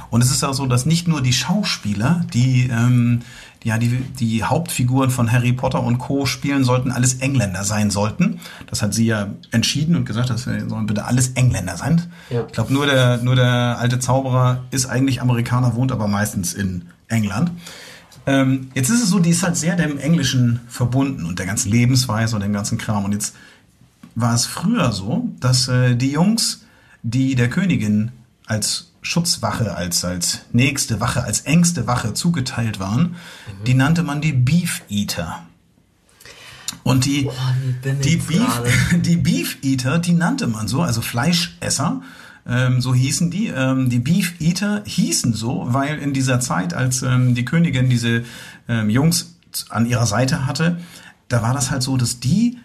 Und es ist auch so, dass nicht nur die Schauspieler, die ähm, ja, die, die Hauptfiguren von Harry Potter und Co. spielen sollten, alles Engländer sein sollten. Das hat sie ja entschieden und gesagt, das sollen bitte alles Engländer sein. Ja. Ich glaube, nur der, nur der alte Zauberer ist eigentlich Amerikaner, wohnt aber meistens in England. Ähm, jetzt ist es so, die ist halt sehr dem Englischen verbunden und der ganzen Lebensweise und dem ganzen Kram. Und jetzt war es früher so, dass äh, die Jungs, die der Königin als Schutzwache, als, als nächste Wache, als engste Wache zugeteilt waren, die nannte man die Beef Eater. Und die, bimmelt's die, Beef, die Beef Eater, die nannte man so, also Fleischesser, ähm, so hießen die. Ähm, die Beef Eater hießen so, weil in dieser Zeit, als ähm, die Königin diese ähm, Jungs an ihrer Seite hatte, da war das halt so, dass die,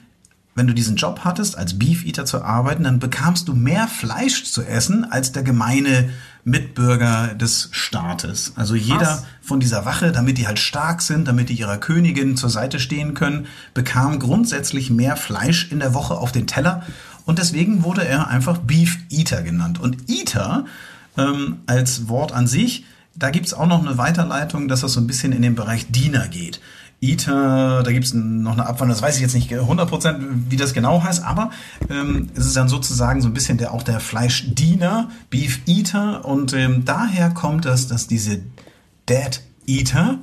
wenn du diesen Job hattest, als Beef Eater zu arbeiten, dann bekamst du mehr Fleisch zu essen als der gemeine Mitbürger des Staates. Also jeder Krass. von dieser Wache, damit die halt stark sind, damit die ihrer Königin zur Seite stehen können, bekam grundsätzlich mehr Fleisch in der Woche auf den Teller. Und deswegen wurde er einfach Beef Eater genannt. Und Eater ähm, als Wort an sich, da gibt's auch noch eine Weiterleitung, dass das so ein bisschen in den Bereich Diener geht. Eater, da gibt's noch eine Abwandlung, das weiß ich jetzt nicht 100%, wie das genau heißt, aber ähm, es ist dann sozusagen so ein bisschen der, auch der Fleischdiener, Beef Eater und ähm, daher kommt das, dass diese Dead Eater,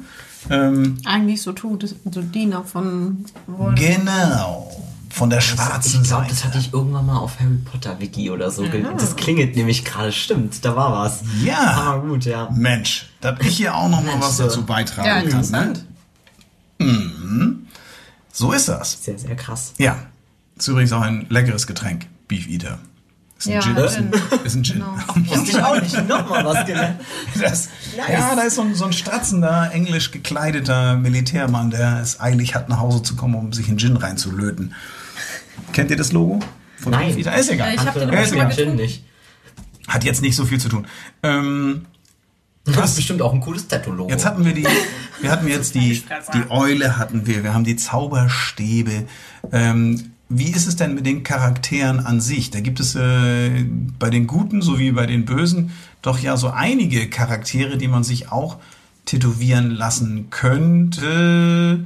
ähm, Eigentlich so tut, so Diener von Voldemort. genau, von der schwarzen Ich glaube, Seite. das hatte ich irgendwann mal auf Harry Potter Wiki oder so. ge- Das klingelt nämlich gerade, stimmt, da war was. Ja. Aber gut, ja. Mensch, dass ich hier auch noch mal was so. dazu beitragen Ja, kann. Ne? Interessant. So ist das. Sehr, sehr krass. Ja. Ist übrigens auch ein leckeres Getränk. Beef Eater. Ist ein Ja, Gin. Ist ein, Gin. ist ein Gin. Wusste ich auch nicht. Nochmal was gelernt. Das, Ja, da ist so ein, so ein stratzender, englisch gekleideter Militärmann, der es eilig hat, nach Hause zu kommen, um sich einen Gin reinzulöten. Kennt ihr das Logo? Von Nein. Beef Eater? Ist egal. Ich hab den ist egal. Gin nicht. Hat jetzt nicht so viel zu tun. Ähm, Du hast bestimmt auch ein cooles Tattoo-Logo. Jetzt hatten wir die, wir hatten jetzt die, die Eule hatten wir, wir haben die Zauberstäbe. Ähm, wie ist es denn mit den Charakteren an sich? Da gibt es äh, bei den Guten sowie bei den Bösen doch ja so einige Charaktere, die man sich auch tätowieren lassen könnte.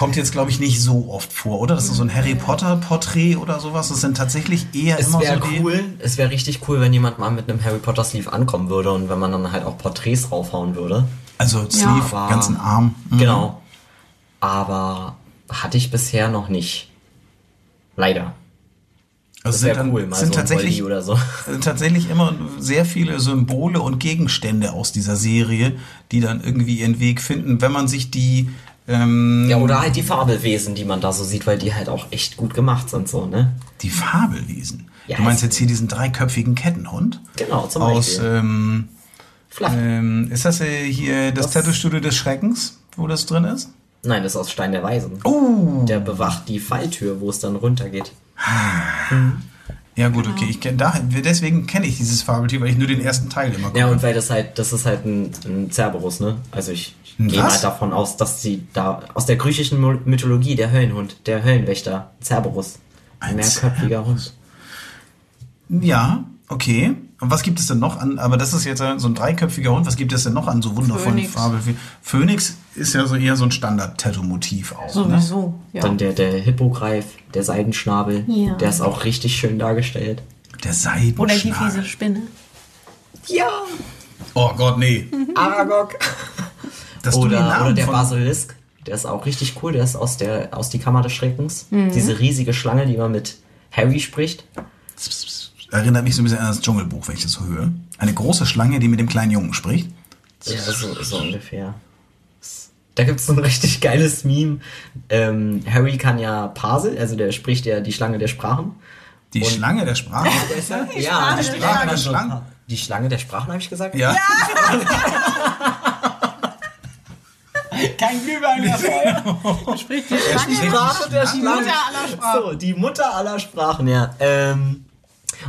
Kommt jetzt, glaube ich, nicht so oft vor, oder? Das ist so ein Harry Potter-Porträt oder sowas. Das sind tatsächlich eher es immer wäre so die. cool, es wäre richtig cool, wenn jemand mal mit einem Harry Potter Sleeve ankommen würde und wenn man dann halt auch Porträts raufhauen würde. Also Sleeve, aber- ganzen Arm. Mhm. Genau. Aber hatte ich bisher noch nicht. Leider. Also Das wäre dann- cool, sind so tatsächlich so. sind tatsächlich immer sehr viele Symbole und Gegenstände aus dieser Serie, die dann irgendwie ihren Weg finden, wenn man sich die ähm, Ja, oder halt die Fabelwesen, die man da so sieht, weil die halt auch echt gut gemacht sind, so, ne? die Fabelwesen. Ja, du meinst jetzt hier diesen dreiköpfigen Kettenhund Genau, zum aus Beispiel. ähm, ähm, ist das äh, hier das Das- Tattoo-Studio des Schreckens, wo das drin ist? Nein, das ist aus Stein der Weisen. Oh, Der bewacht die Falltür, wo es dann runtergeht. ja gut, okay, ich kenn, da, deswegen kenne ich dieses Fabeltier, weil ich nur den ersten Teil immer Ja, gucke. und weil das halt, das ist halt ein, ein Cerberus, ne? Also ich, gehe was? halt davon aus, dass sie da aus der griechischen Mythologie der Höllenhund, der Höllenwächter, Cerberus. Ein mehrköpfiger Hund. Ja, okay. Und was gibt es denn noch an, aber das ist jetzt so ein dreiköpfiger Hund, was gibt es denn noch an so wundervollen Phönix. Farben? Phönix ist ja so eher so ein Standard-Tattoo-Motiv auch. Ne? Sowieso, ja. Dann der, der Hippogreif, der Seidenschnabel, Ja. der ist auch richtig schön dargestellt. Der Seidenschnabel. Oder die fiese Spinne. Ja! Oh Gott, nee. Aragog! Dass du den Oder, Namen oder der von- Basilisk, der ist auch richtig cool, der ist aus, der, aus die Kammer des Schreckens. Mhm. Diese riesige Schlange, die man mit Harry spricht. Erinnert mich so ein bisschen an das Dschungelbuch, wenn ich das so höre. Eine große Schlange, die mit dem kleinen Jungen spricht. Ja, so, so ungefähr. Da gibt es so ein richtig geiles Meme. Ähm, Harry kann ja Parsel, also der spricht ja die Schlange der Sprachen. Die Und- Schlange der Sprache. ja, die Sprache der Schlangen. Die Schlange der Sprachen, habe ich gesagt? Ja. Kein Glühwein mehr vorher. Sprich die. Sprache der Die Mutter aller Sprachen. So, die Mutter aller Sprachen, ja. Ähm,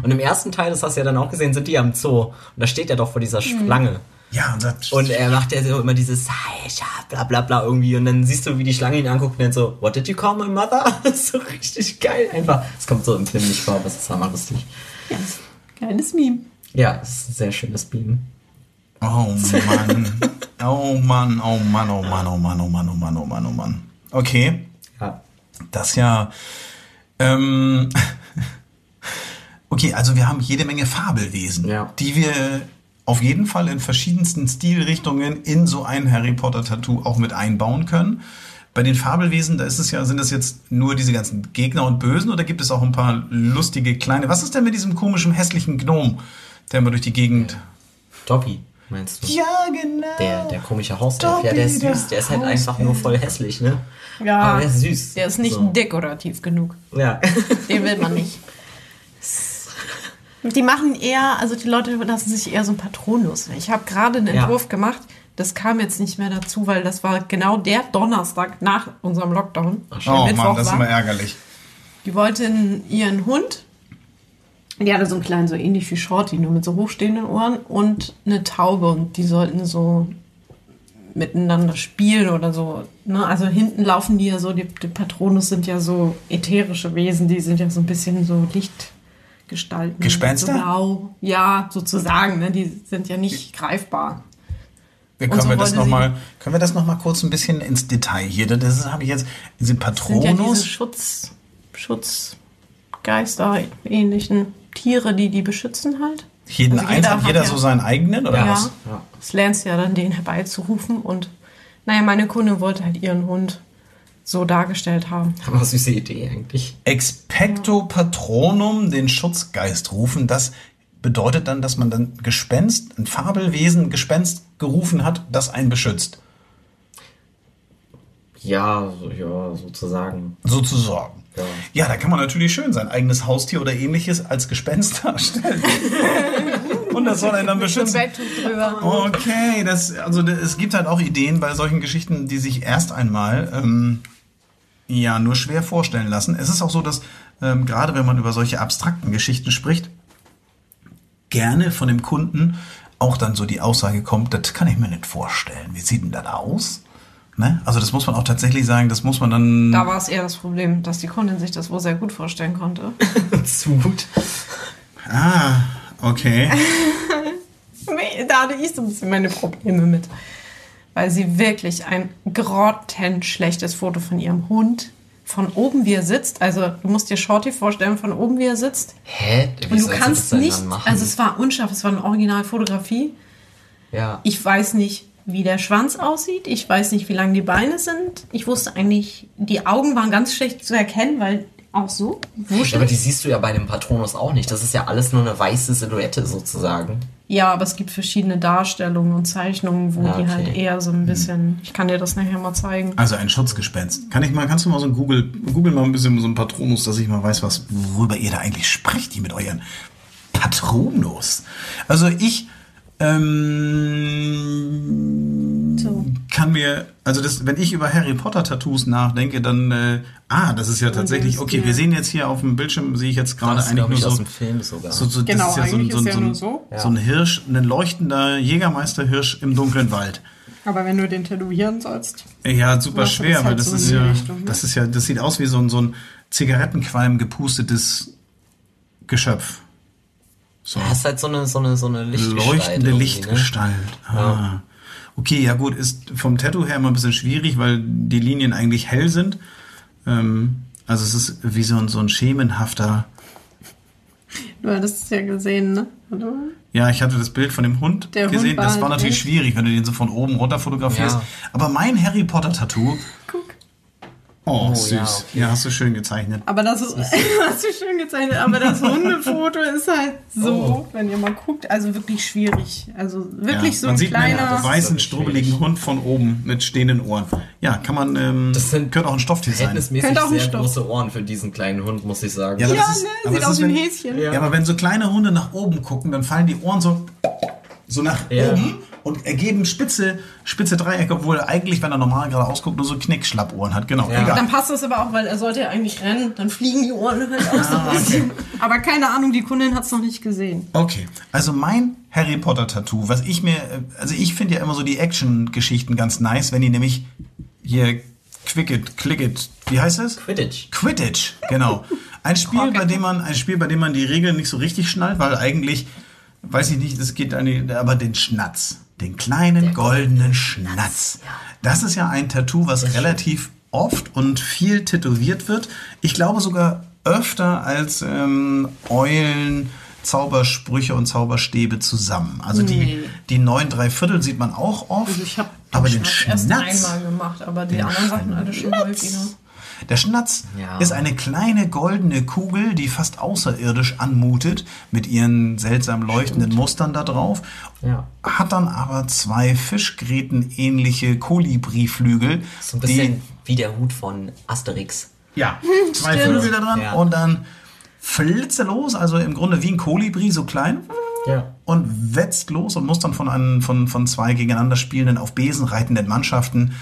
und im ersten Teil, das hast du ja dann auch gesehen, sind die am Zoo. Und da steht er doch vor dieser Schlange. Ja, und das, Und er macht ja so immer dieses Seisha, bla bla bla irgendwie. Und dann siehst du, wie die Schlange ihn anguckt und dann so, What did you call my mother? Das ist so richtig geil einfach. Es kommt so im Film nicht vor, aber es ist hammer lustig. Geiles Meme. Ja, es ist ein sehr schönes Meme. oh Mann. Oh Mann, oh Mann, oh Mann, oh Mann, oh Mann, oh Mann, oh Mann, oh Mann. Okay. Ja. Das ja. Ähm, okay, also wir haben jede Menge Fabelwesen, Ja. die wir auf jeden Fall in verschiedensten Stilrichtungen in so ein Harry Potter Tattoo auch mit einbauen können. Bei den Fabelwesen, da ist es ja, sind das jetzt nur diese ganzen Gegner und Bösen oder gibt es auch ein paar lustige kleine? Was ist denn mit diesem komischen hässlichen Gnom, der immer durch die Gegend? Dobby, meinst du? Ja, genau. Der, der komische Hauself. Ja, der ist süß. Der ist halt einfach nur voll hässlich, ne? Ja. Aber der ist süß. Der ist nicht So. dekorativ genug. Ja. Den will man nicht. Die machen eher, also die Leute lassen sich eher so ein Patronus. Ich habe gerade einen Ja. Entwurf gemacht. Das kam jetzt nicht mehr dazu, weil das war genau der Donnerstag nach unserem Lockdown. der Oh Mittwoch Mann, das ist war. immer ärgerlich. Die wollte in- ihren Hund. Die hatte so einen kleinen, so ähnlich wie Shorty, nur mit so hochstehenden Ohren und eine Taube und die sollten so miteinander spielen oder so. Ne? Also hinten laufen die ja so, die, die Patronus sind ja so ätherische Wesen, die sind ja so ein bisschen so Lichtgestalten. Gespenster? So blau. Ja, sozusagen. Ne? Die sind ja nicht greifbar. Können, so wir das noch mal, können wir das noch mal kurz ein bisschen ins Detail hier? Das habe ich jetzt, diese sind ja diese Patronus. Schutz, Schutzgeister, ähnlichen Tiere, die die beschützen halt. jeden Also eins jeder hat jeder ja- so seinen eigenen oder Ja. was? Das lernst du ja dann, den herbeizurufen. Und naja, meine Kundin wollte halt ihren Hund so dargestellt haben. Aber süße Idee eigentlich. Expecto Patronum, den Schutzgeist rufen, das bedeutet dann, dass man dann Gespenst, ein Fabelwesen, Gespenst gerufen hat, das einen beschützt. Ja, ja, sozusagen. Sozusagen. Ja. Ja, da kann man natürlich schön sein eigenes Haustier oder ähnliches als Gespenst darstellen. Und das soll einen dann beschützen. Okay, das, also d- es gibt halt auch Ideen bei solchen Geschichten, die sich erst einmal ähm, ja nur schwer vorstellen lassen. Es ist auch so, dass ähm, gerade wenn man über solche abstrakten Geschichten spricht, gerne von dem Kunden auch dann so die Aussage kommt, das kann ich mir nicht vorstellen. Wie sieht denn das aus? Ne? Also das muss man auch tatsächlich sagen, das muss man dann. Da war es eher das Problem, dass die Kundin sich das wohl sehr gut vorstellen konnte. Zu gut. Ah, okay. Da hatte ich so ein bisschen meine Probleme mit. Weil sie wirklich ein grottenschlechtes Foto von ihrem Hund von oben, wie er sitzt. Also du musst dir Shorty vorstellen, von oben, wie er sitzt. Hä? Wie Und du kannst nicht, also es war unscharf, es war eine Originalfotografie. ja. Ich weiß nicht, wie der Schwanz aussieht. Ich weiß nicht, wie lang die Beine sind. Ich wusste eigentlich, die Augen waren ganz schlecht zu erkennen, weil auch so. Ja, aber die siehst du ja bei dem Patronus auch nicht. Das ist ja alles nur eine weiße Silhouette sozusagen. Ja, aber es gibt verschiedene Darstellungen und Zeichnungen, wo Ja, die okay. halt eher so ein bisschen. Ich kann dir das nachher mal zeigen. Also ein Schutzgespenst. Kann ich mal, kannst du mal so ein Google, Google mal ein bisschen so ein Patronus, dass ich mal weiß, was, worüber ihr da eigentlich sprecht, die mit euren Patronus. Also ich ähm, So. kann mir, also das, wenn ich über Harry Potter Tattoos nachdenke, dann, äh, ah, das ist ja tatsächlich, den okay, wir sehen jetzt hier auf dem Bildschirm, sehe ich jetzt gerade eigentlich nur ich so, aus dem Film sogar. so, so Genau, das ist ja so, ein- so, ein- ist ja so, ein- so. so ein Hirsch, ein leuchtender Jägermeisterhirsch im dunklen Wald. Aber wenn du den tätowieren sollst. Ja, super schwer, das weil halt das so ist ja, Richtung, ne? das ist ja, das sieht aus wie so ein, so ein Zigarettenqualm gepustetes Geschöpf. So. Das ist halt so eine, so eine, so eine Lichtgestalt. Leuchtende irgendwie, Lichtgestalt. Ah. Okay, ja gut, ist vom Tattoo her immer ein bisschen schwierig, weil die Linien eigentlich hell sind. Ähm, also es ist wie so ein, so ein schemenhafter. Du hattest es ja gesehen, ne? Oder? Ja, ich hatte das Bild von dem Hund Der Hund gesehen. war das war natürlich schwierig, wenn du den so von oben runter fotografierst. Ja. Aber mein Harry Potter Tattoo. Oh, Oh, süß. ja, Ja, okay. hast du schön gezeichnet. Aber das ist, hast du schön gezeichnet, aber das Hundefoto ist halt so, Oh. wenn ihr mal guckt, also wirklich schwierig. Also wirklich ja, so man ein sieht einen kleiner. weißen, wirklich strubbeligen. Hund von oben mit stehenden Ohren. Ja, kann man, ähm, Das sind könnte auch ein Stofftier sein. Könnte auch ein sehr Stoff. große Ohren für diesen kleinen Hund, muss ich sagen. Ja, Ja, das ist- ne? Sieht aus wie ein Häschen. Ja. aber wenn so kleine Hunde nach oben gucken, dann fallen die Ohren so, so nach Ja. oben und ergeben spitze, spitze Dreiecke, obwohl er eigentlich, wenn er normal gerade ausguckt, nur so Knickschlappohren hat. Genau, Ja. egal. Dann passt das aber auch, weil er sollte ja eigentlich rennen, dann fliegen die Ohren halt auch so Ah, bisschen. Aber keine Ahnung, die Kundin hat es noch nicht gesehen. Okay, also mein Harry Potter Tattoo, was ich mir, also ich finde ja immer so die Action-Geschichten ganz nice, wenn die nämlich hier Quick it, Click it, wie heißt es? Quidditch. Quidditch, genau. Ein Spiel, bei dem man, ein Spiel, bei dem man die Regeln nicht so richtig schnallt, weil eigentlich, weiß ich nicht, es geht an die, aber den Schnatz, den kleinen goldenen Schnatz. Das ist ja ein Tattoo, was relativ oft und viel tätowiert wird. Ich glaube sogar öfter als ähm, Eulen, Zaubersprüche und Zauberstäbe zusammen. Also die, Nee. die neun Dreiviertel sieht man auch oft. Also ich habe aber den erst Schnatz. einmal gemacht, aber die Den anderen Sachen alle schon häufiger. Der Schnatz Ja. ist eine kleine goldene Kugel, die fast außerirdisch anmutet, mit ihren seltsam leuchtenden Mustern da drauf, Ja. hat dann aber zwei Fischgräten-ähnliche Kolibriflügel, So ein bisschen wie der Hut von Asterix. die, ja, zwei Flügel da dran Ja. und dann flitze los, also im Grunde wie ein Kolibri, so klein, Ja. und wetzt los und muss dann von, einem, von, von zwei gegeneinander spielenden, auf Besen reitenden Mannschaften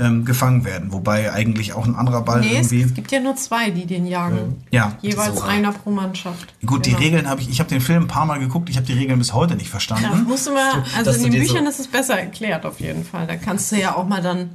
ähm, gefangen werden. Wobei eigentlich auch ein anderer Ball Nee, es, irgendwie... es gibt ja nur zwei, die den jagen. ja, Jeweils So. einer pro Mannschaft. Gut, die Genau. Regeln habe ich, ich habe den Film ein paar Mal geguckt, ich habe die Regeln bis heute nicht Ja, verstanden. musst du mal, also in den dir so- Büchern ist es besser erklärt auf jeden Fall. Da kannst du ja auch mal dann.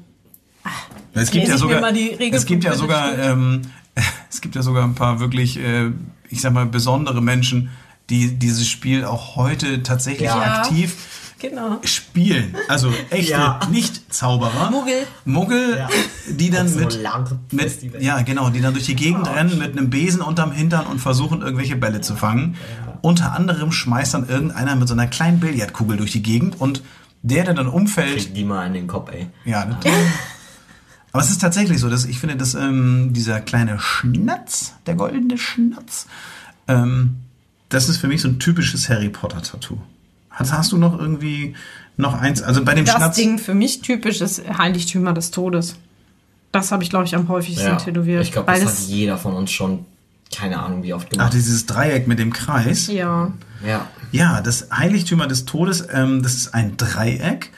es gibt ja sogar, die es gibt ja sogar, ähm, es gibt ja sogar ein paar wirklich, äh, ich sag mal, besondere Menschen, die dieses Spiel auch heute tatsächlich Ja. aktiv Genau. spielen. Also echte Ja. Nicht-Zauberer. Muggel. Muggel, Ja. die dann so mit, mit, ja genau, die dann durch die Gegend rennen mit einem Besen unterm Hintern und versuchen irgendwelche Bälle zu fangen. Unter anderem schmeißt dann irgendeiner mit so einer kleinen Billardkugel durch die Gegend und der, der dann umfällt, Krieg die mal in den Kopf, ey. Ja? Aber es ist tatsächlich so, dass ich finde, dass ähm, dieser kleine Schnatz, der goldene Schnatz, ähm, das ist für mich so ein typisches Harry Potter Tattoo. Hast, hast du noch irgendwie noch eins? Also bei dem Das Schnatz. Ding für mich typisch ist Heiligtümer des Todes. Das habe ich, glaube ich, am häufigsten Ja, tätowiert. ich glaube, das hat jeder von uns schon, keine Ahnung, wie oft Ach, gemacht. dieses Dreieck mit dem Kreis. ja. ja. Ja, das Heiligtümer des Todes, ähm, das ist ein Dreieck.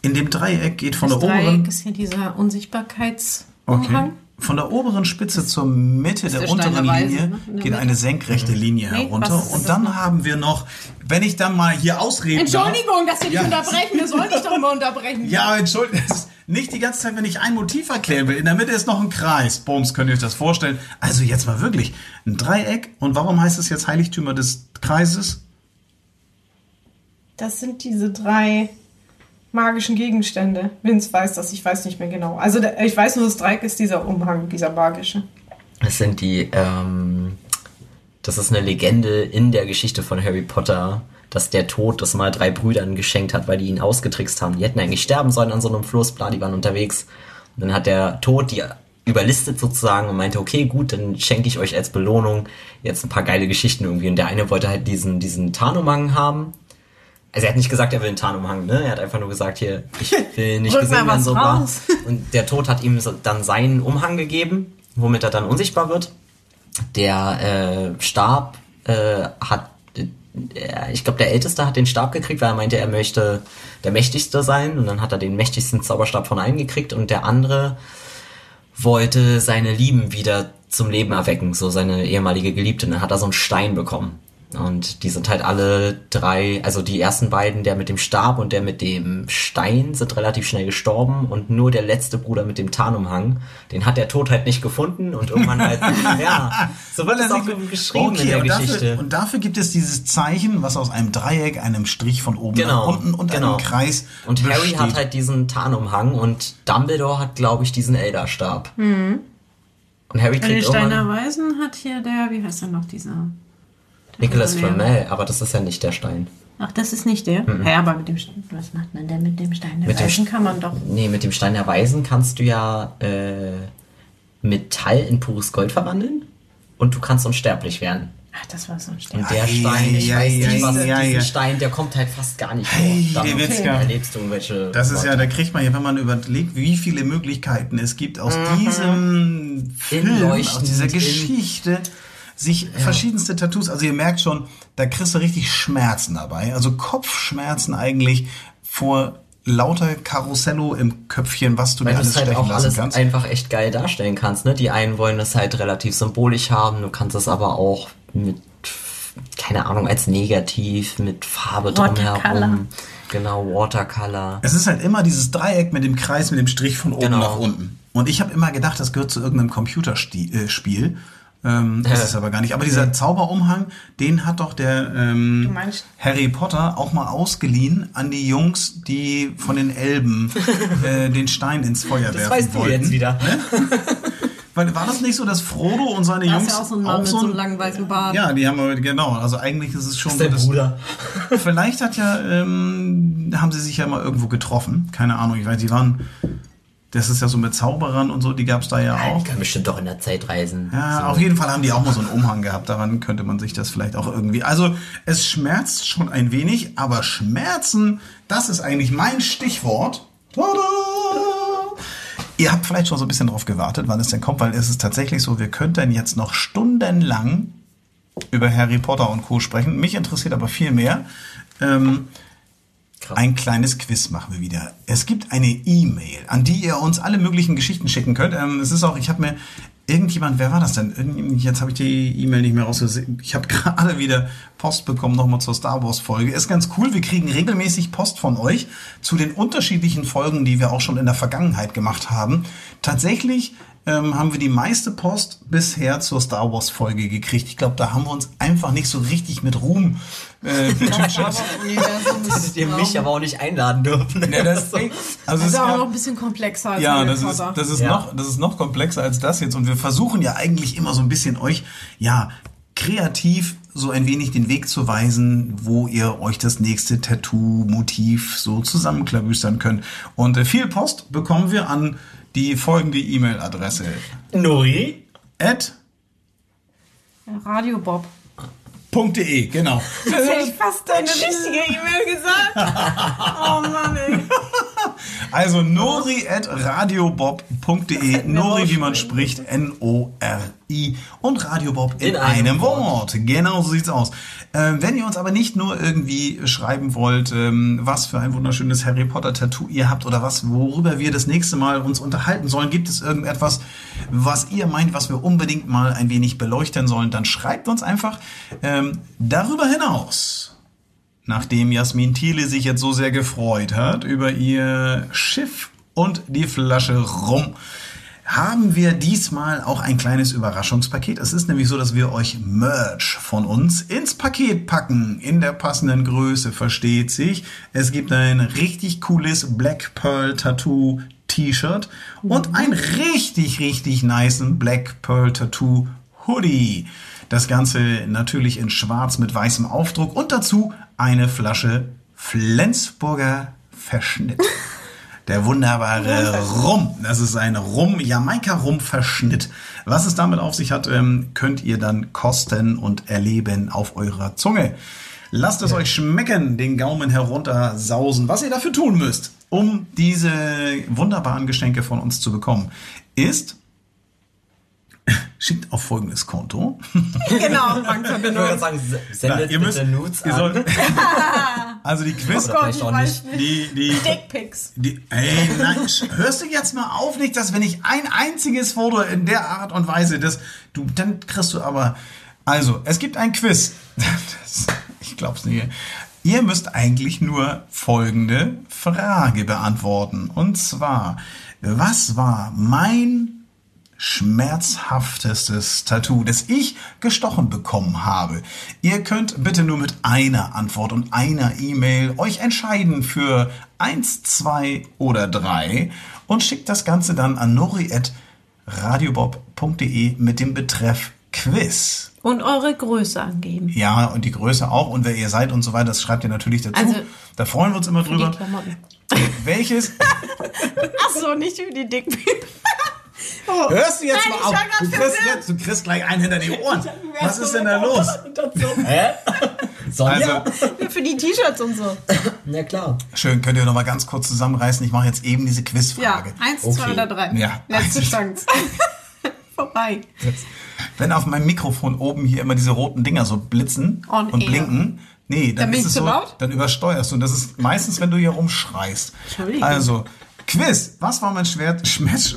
In dem Dreieck geht von Das der oberen. Dreieck ist hier dieser Unsichtbarkeitsumhang. Okay. Von der oberen Spitze zur Mitte der, der unteren Linie ne? Geht eine senkrechte Linie Nee, herunter. Und das dann noch? haben wir noch, wenn ich dann mal hier ausreden Entschuldigung, dass wir dich Ja. unterbrechen. Wir sollen dich doch immer unterbrechen. Ja, Entschuldigung. das ist Nicht die ganze Zeit, wenn ich ein Motiv erklären will. In der Mitte ist noch ein Kreis. Bums, könnt ihr euch das vorstellen? Also jetzt mal wirklich. Ein Dreieck. Und warum heißt es jetzt Heiligtümer des Kreises? Das sind diese drei magischen Gegenstände. Vince weiß das, ich weiß nicht mehr genau. Also der, ich weiß nur, das Dreieck ist dieser Umhang, dieser magische. Das sind die, ähm, das ist eine Legende in der Geschichte von Harry Potter, dass der Tod das mal drei Brüdern geschenkt hat, weil die ihn ausgetrickst haben. Die hätten eigentlich sterben sollen an so einem Fluss, bla, die waren unterwegs. Und dann hat der Tod die überlistet sozusagen und meinte, okay, gut, dann schenke ich euch als Belohnung jetzt ein paar geile Geschichten irgendwie. Und der eine wollte halt diesen, diesen Tarnumhang haben. Also er hat nicht gesagt, er will einen Tarnumhang, ne? Er hat einfach nur gesagt, hier, ich will nicht gesehen werden, so bla. raus. Und der Tod hat ihm dann seinen Umhang gegeben, womit er dann unsichtbar wird. Der äh, Stab äh, hat, äh, ich glaube, der Älteste hat den Stab gekriegt, weil er meinte, er möchte der Mächtigste sein. Und dann hat er den mächtigsten Zauberstab von allen gekriegt. Und der andere wollte seine Lieben wieder zum Leben erwecken, so seine ehemalige Geliebte. Und dann hat er so einen Stein bekommen. Und die sind halt alle drei, also die ersten beiden, der mit dem Stab und der mit dem Stein, sind relativ schnell gestorben. Und nur der letzte Bruder mit dem Tarnumhang, den hat der Tod halt nicht gefunden. Und irgendwann halt, ja, so wird es auch geschrieben in der und Geschichte. Dafür, und dafür gibt es dieses Zeichen, was aus einem Dreieck, einem Strich von oben Genau, nach unten und genau. einem Kreis Und Harry besteht. hat halt diesen Tarnumhang und Dumbledore hat, glaube ich, diesen Elderstab. Und Harry kriegt Steiner Weisen hat hier der, wie heißt der noch, dieser? Nicholas Lehrer. Flamel, aber das ist ja nicht der Stein. Ach, das ist nicht der? Ja, aber mit dem Stein, was macht man denn mit dem Stein? Der Mit dem Weisen kann man doch. Nee, mit dem Stein der Weisen kannst du ja äh, Metall in pures Gold verwandeln und du kannst unsterblich werden. Ach, das war so ein Stein. Und der Ei, Stein, ich ei, weiß ei, nicht, was ei, ei, diesen ei. Stein, der kommt halt fast gar nicht Hey, vor. der Witzka. erlebst du irgendwelche Das ist ja, da kriegt man ja, wenn man überlegt, wie viele Möglichkeiten es gibt, aus diesem Film, aus dieser in- Geschichte, sich verschiedenste Tattoos, also ihr merkt schon, da kriegst du richtig Schmerzen dabei. Also Kopfschmerzen eigentlich vor lauter Karussello im Köpfchen, was du Weil dir alles es halt stechen auch lassen alles kannst. einfach echt geil darstellen kannst. Ne? Die einen wollen das halt relativ symbolisch haben, du kannst es aber auch mit, keine Ahnung, als negativ, mit Farbe Watercolor. drumherum. Genau, Watercolor. Es ist halt immer dieses Dreieck mit dem Kreis, mit dem Strich von oben Genau. nach unten. Und ich habe immer gedacht, das gehört zu irgendeinem Computerspiel. Ähm, das Äh. ist aber gar nicht. Aber dieser Zauberumhang, den hat doch der ähm, Du meinst- Harry Potter auch mal ausgeliehen an die Jungs, die von den Elben äh, den Stein ins Feuer werfen wollten. wieder. Weil war das nicht so, dass Frodo und seine Da Jungs ist ja auch so ein Mann mit so einem langen weißen Bart. ja, die haben genau. Also eigentlich ist es schon so, Der dass, Bruder. Vielleicht hat ja, ähm, haben sie sich ja mal irgendwo getroffen. Keine Ahnung, ich weiß, die waren, das ist ja so mit Zauberern und so, die gab es da ja auch. Die kann bestimmt doch in der Zeit reisen. Ja, so. auf jeden Fall haben die auch mal so einen Umhang gehabt. Daran könnte man sich das vielleicht auch irgendwie. Also es schmerzt schon ein wenig, aber Schmerzen, das ist eigentlich mein Stichwort. Tada! Ihr habt vielleicht schon so ein bisschen drauf gewartet, wann es denn kommt, weil es ist tatsächlich so, wir könnten jetzt noch stundenlang über Harry Potter und Co. sprechen. Mich interessiert aber viel mehr. Ähm, Krass. ein kleines Quiz machen wir wieder. Es gibt eine E-Mail, an die ihr uns alle möglichen Geschichten schicken könnt. Ähm, es ist auch, ich habe mir irgendjemand, wer war das denn? Jetzt habe ich die E-Mail nicht mehr rausgesehen. Ich habe gerade wieder Post bekommen nochmal zur Star Wars Folge. Ist ganz cool. Wir kriegen regelmäßig Post von euch zu den unterschiedlichen Folgen, die wir auch schon in der Vergangenheit gemacht haben. Tatsächlich ähm, haben wir die meiste Post bisher zur Star Wars Folge gekriegt. Ich glaube, da haben wir uns einfach nicht so richtig mit Ruhm äh. Hättet ihr mich aber auch nicht einladen dürfen. Ja, das, also Das es ist aber gab- noch ein bisschen komplexer als ja, das ist, das, ist Ja. noch, das ist noch komplexer als das jetzt. Und wir versuchen ja eigentlich immer so ein bisschen euch, ja, kreativ so ein wenig den Weg zu weisen, wo ihr euch das nächste Tattoo-Motiv so zusammenklabüstern könnt. Und äh, viel Post bekommen wir an die folgende E-Mail-Adresse. Nuri? at Radio Bob. .de, genau. Jetzt hätte ich fast deine richtige E-Mail gesagt. Also nori at radiobob.de. Nori, wie man spricht, N-O-R-I. Und Radiobob in, In einem einem Wort. Genau so sieht's aus. Ähm, wenn ihr uns aber nicht nur irgendwie schreiben wollt, ähm, was für ein wunderschönes Harry Potter Tattoo ihr habt oder was, worüber wir das nächste Mal uns unterhalten sollen, gibt es irgendetwas, was ihr meint, was wir unbedingt mal ein wenig beleuchten sollen, dann schreibt uns einfach. Ähm, darüber hinaus nachdem Jasmin Thiele sich jetzt so sehr gefreut hat über ihr Schiff und die Flasche rum, haben wir diesmal auch ein kleines Überraschungspaket. Es ist nämlich so, dass wir euch Merch von uns ins Paket packen, in der passenden Größe, versteht sich. Es gibt ein richtig cooles Black Pearl Tattoo T-Shirt und ein richtig, richtig nicen Black Pearl Tattoo Hoodie. Das Ganze natürlich in schwarz mit weißem Aufdruck und dazu eine Flasche Flensburger Verschnitt. Der wunderbare Rum. Das ist ein Rum, Jamaika-Rum-Verschnitt. Was es damit auf sich hat, ähm, könnt ihr dann kosten und erleben auf eurer Zunge. Lasst es euch schmecken, den Gaumen heruntersausen. Was ihr dafür tun müsst, um diese wunderbaren Geschenke von uns zu bekommen, ist, schickt auf folgendes Konto. Genau, Ich Bankverbindung. würde sagen, s- sendet ihr müsst, bitte Nudes ihr an. sollt, also die Quiz, Oder vielleicht ich auch nicht. die, die, Dickpics. Die, ey, nein, hörst du jetzt mal auf, nicht, dass wenn ich ein einziges Foto in der Art und Weise, das, du, dann kriegst du aber, also, es gibt ein Quiz. Das, ich glaub's nicht. Ihr müsst eigentlich nur folgende Frage beantworten. Und zwar, was war mein schmerzhaftestes Tattoo, das ich gestochen bekommen habe. Ihr könnt bitte nur mit einer Antwort und einer E-Mail euch entscheiden für eins, zwei oder drei und schickt das Ganze dann an nori.radiobob.de mit dem Betreff Quiz. Und eure Größe angeben. Ja, und die Größe auch und wer ihr seid und so weiter, das schreibt ihr natürlich dazu. Also, da freuen wir uns immer drüber. Welches? Ach so, nicht für die Dickpics. Oh. Hörst du jetzt Nein, mal auf? Du kriegst, jetzt, du kriegst gleich einen hinter die Ohren. Was ist denn da los? Hä? Sonja? Also, Für die T-Shirts und so. Na klar. schön, könnt ihr noch mal ganz kurz zusammenreißen. Ich mache jetzt eben diese Ja, Quizfrage. eins, Okay. zwei oder drei. Ja, Letzte. Chance. Vorbei. Wenn auf meinem Mikrofon oben hier immer diese roten Dinger so blitzen On und air. blinken, nee, dann, Dann bin ist ich es zu so, laut? dann übersteuerst du. Und das ist meistens, wenn du hier rumschreist. Entschuldigung. Also, Quiz. Was war mein, Schmerz, Schmerz,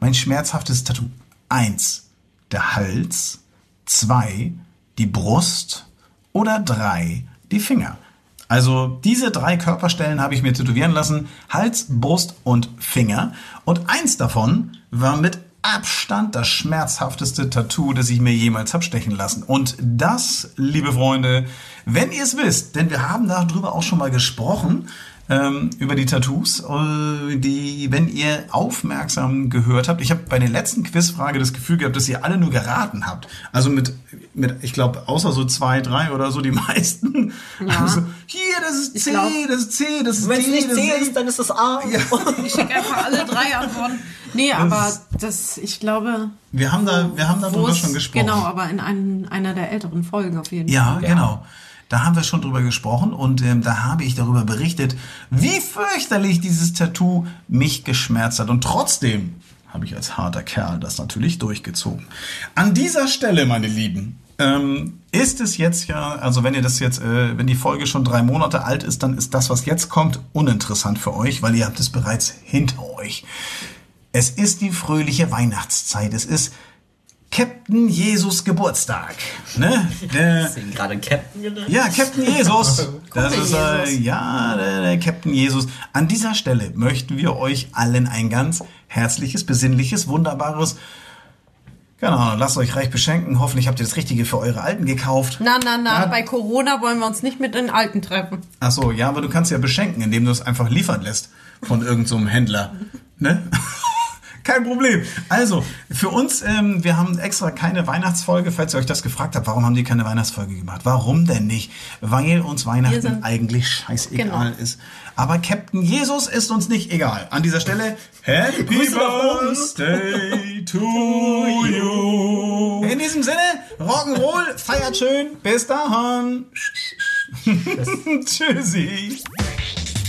mein, schmerzhaftes Tattoo? Eins, der Hals. Zwei, die Brust. Oder drei, die Finger. Also diese drei Körperstellen habe ich mir tätowieren lassen. Hals, Brust und Finger. Und eins davon war mit Abstand das schmerzhafteste Tattoo, das ich mir jemals habe stechen lassen. Und das, liebe Freunde, wenn ihr es wisst, denn wir haben darüber auch schon mal gesprochen, ähm, über die Tattoos, äh, die, wenn ihr aufmerksam gehört habt, ich habe bei der letzten Quizfrage das Gefühl gehabt, dass ihr alle nur geraten habt. Also mit, mit ich glaube, außer so zwei, drei oder so die meisten. Ja. Also, hier, das ist C, glaub- das ist C, das ist Wenn D, es nicht das C ist ist, dann ist es A. Ich schicke einfach alle drei Antworten. Nee, aber das, ich glaube. Wir haben da, wir haben darüber schon gesprochen. Genau, aber in einem, einer der älteren Folgen auf jeden Ja, Fall. genau. Da haben wir schon drüber gesprochen und ähm, da habe ich darüber berichtet, wie fürchterlich dieses Tattoo mich geschmerzt hat. Und trotzdem habe ich als harter Kerl das natürlich durchgezogen. An dieser Stelle, meine Lieben, ähm, ist es jetzt ja, also wenn ihr das jetzt, äh, wenn die Folge schon drei Monate alt ist, dann ist das, was jetzt kommt, uninteressant für euch, weil ihr habt es bereits hinter euch. Es ist die fröhliche Weihnachtszeit. Es ist Captain Jesus Geburtstag. Ne? Der, Deswegen gerade Captain genannt. ja, Captain Jesus. Das ist äh, ja der, der Captain Jesus. An dieser Stelle möchten wir euch allen ein ganz herzliches, besinnliches, wunderbares Genau, lasst euch reich beschenken. Hoffentlich habt ihr das Richtige für eure Alten gekauft. Na, na, na, Ja. bei Corona wollen wir uns nicht mit den Alten treffen. Ach so, ja, aber du kannst ja beschenken, indem du es einfach liefern lässt von irgendeinem so einem Händler. Ne? Kein Problem. Also, für uns, ähm, wir haben extra keine Weihnachtsfolge, falls ihr euch das gefragt habt, warum haben die keine Weihnachtsfolge gemacht? Warum denn nicht? Weil uns Weihnachten eigentlich scheißegal Genau. ist. Aber Captain Jesus ist uns nicht egal. An dieser Stelle, Happy. Birthday to you. In diesem Sinne, Rock'n'Roll, feiert schön. Bis dahin. Tschüssi.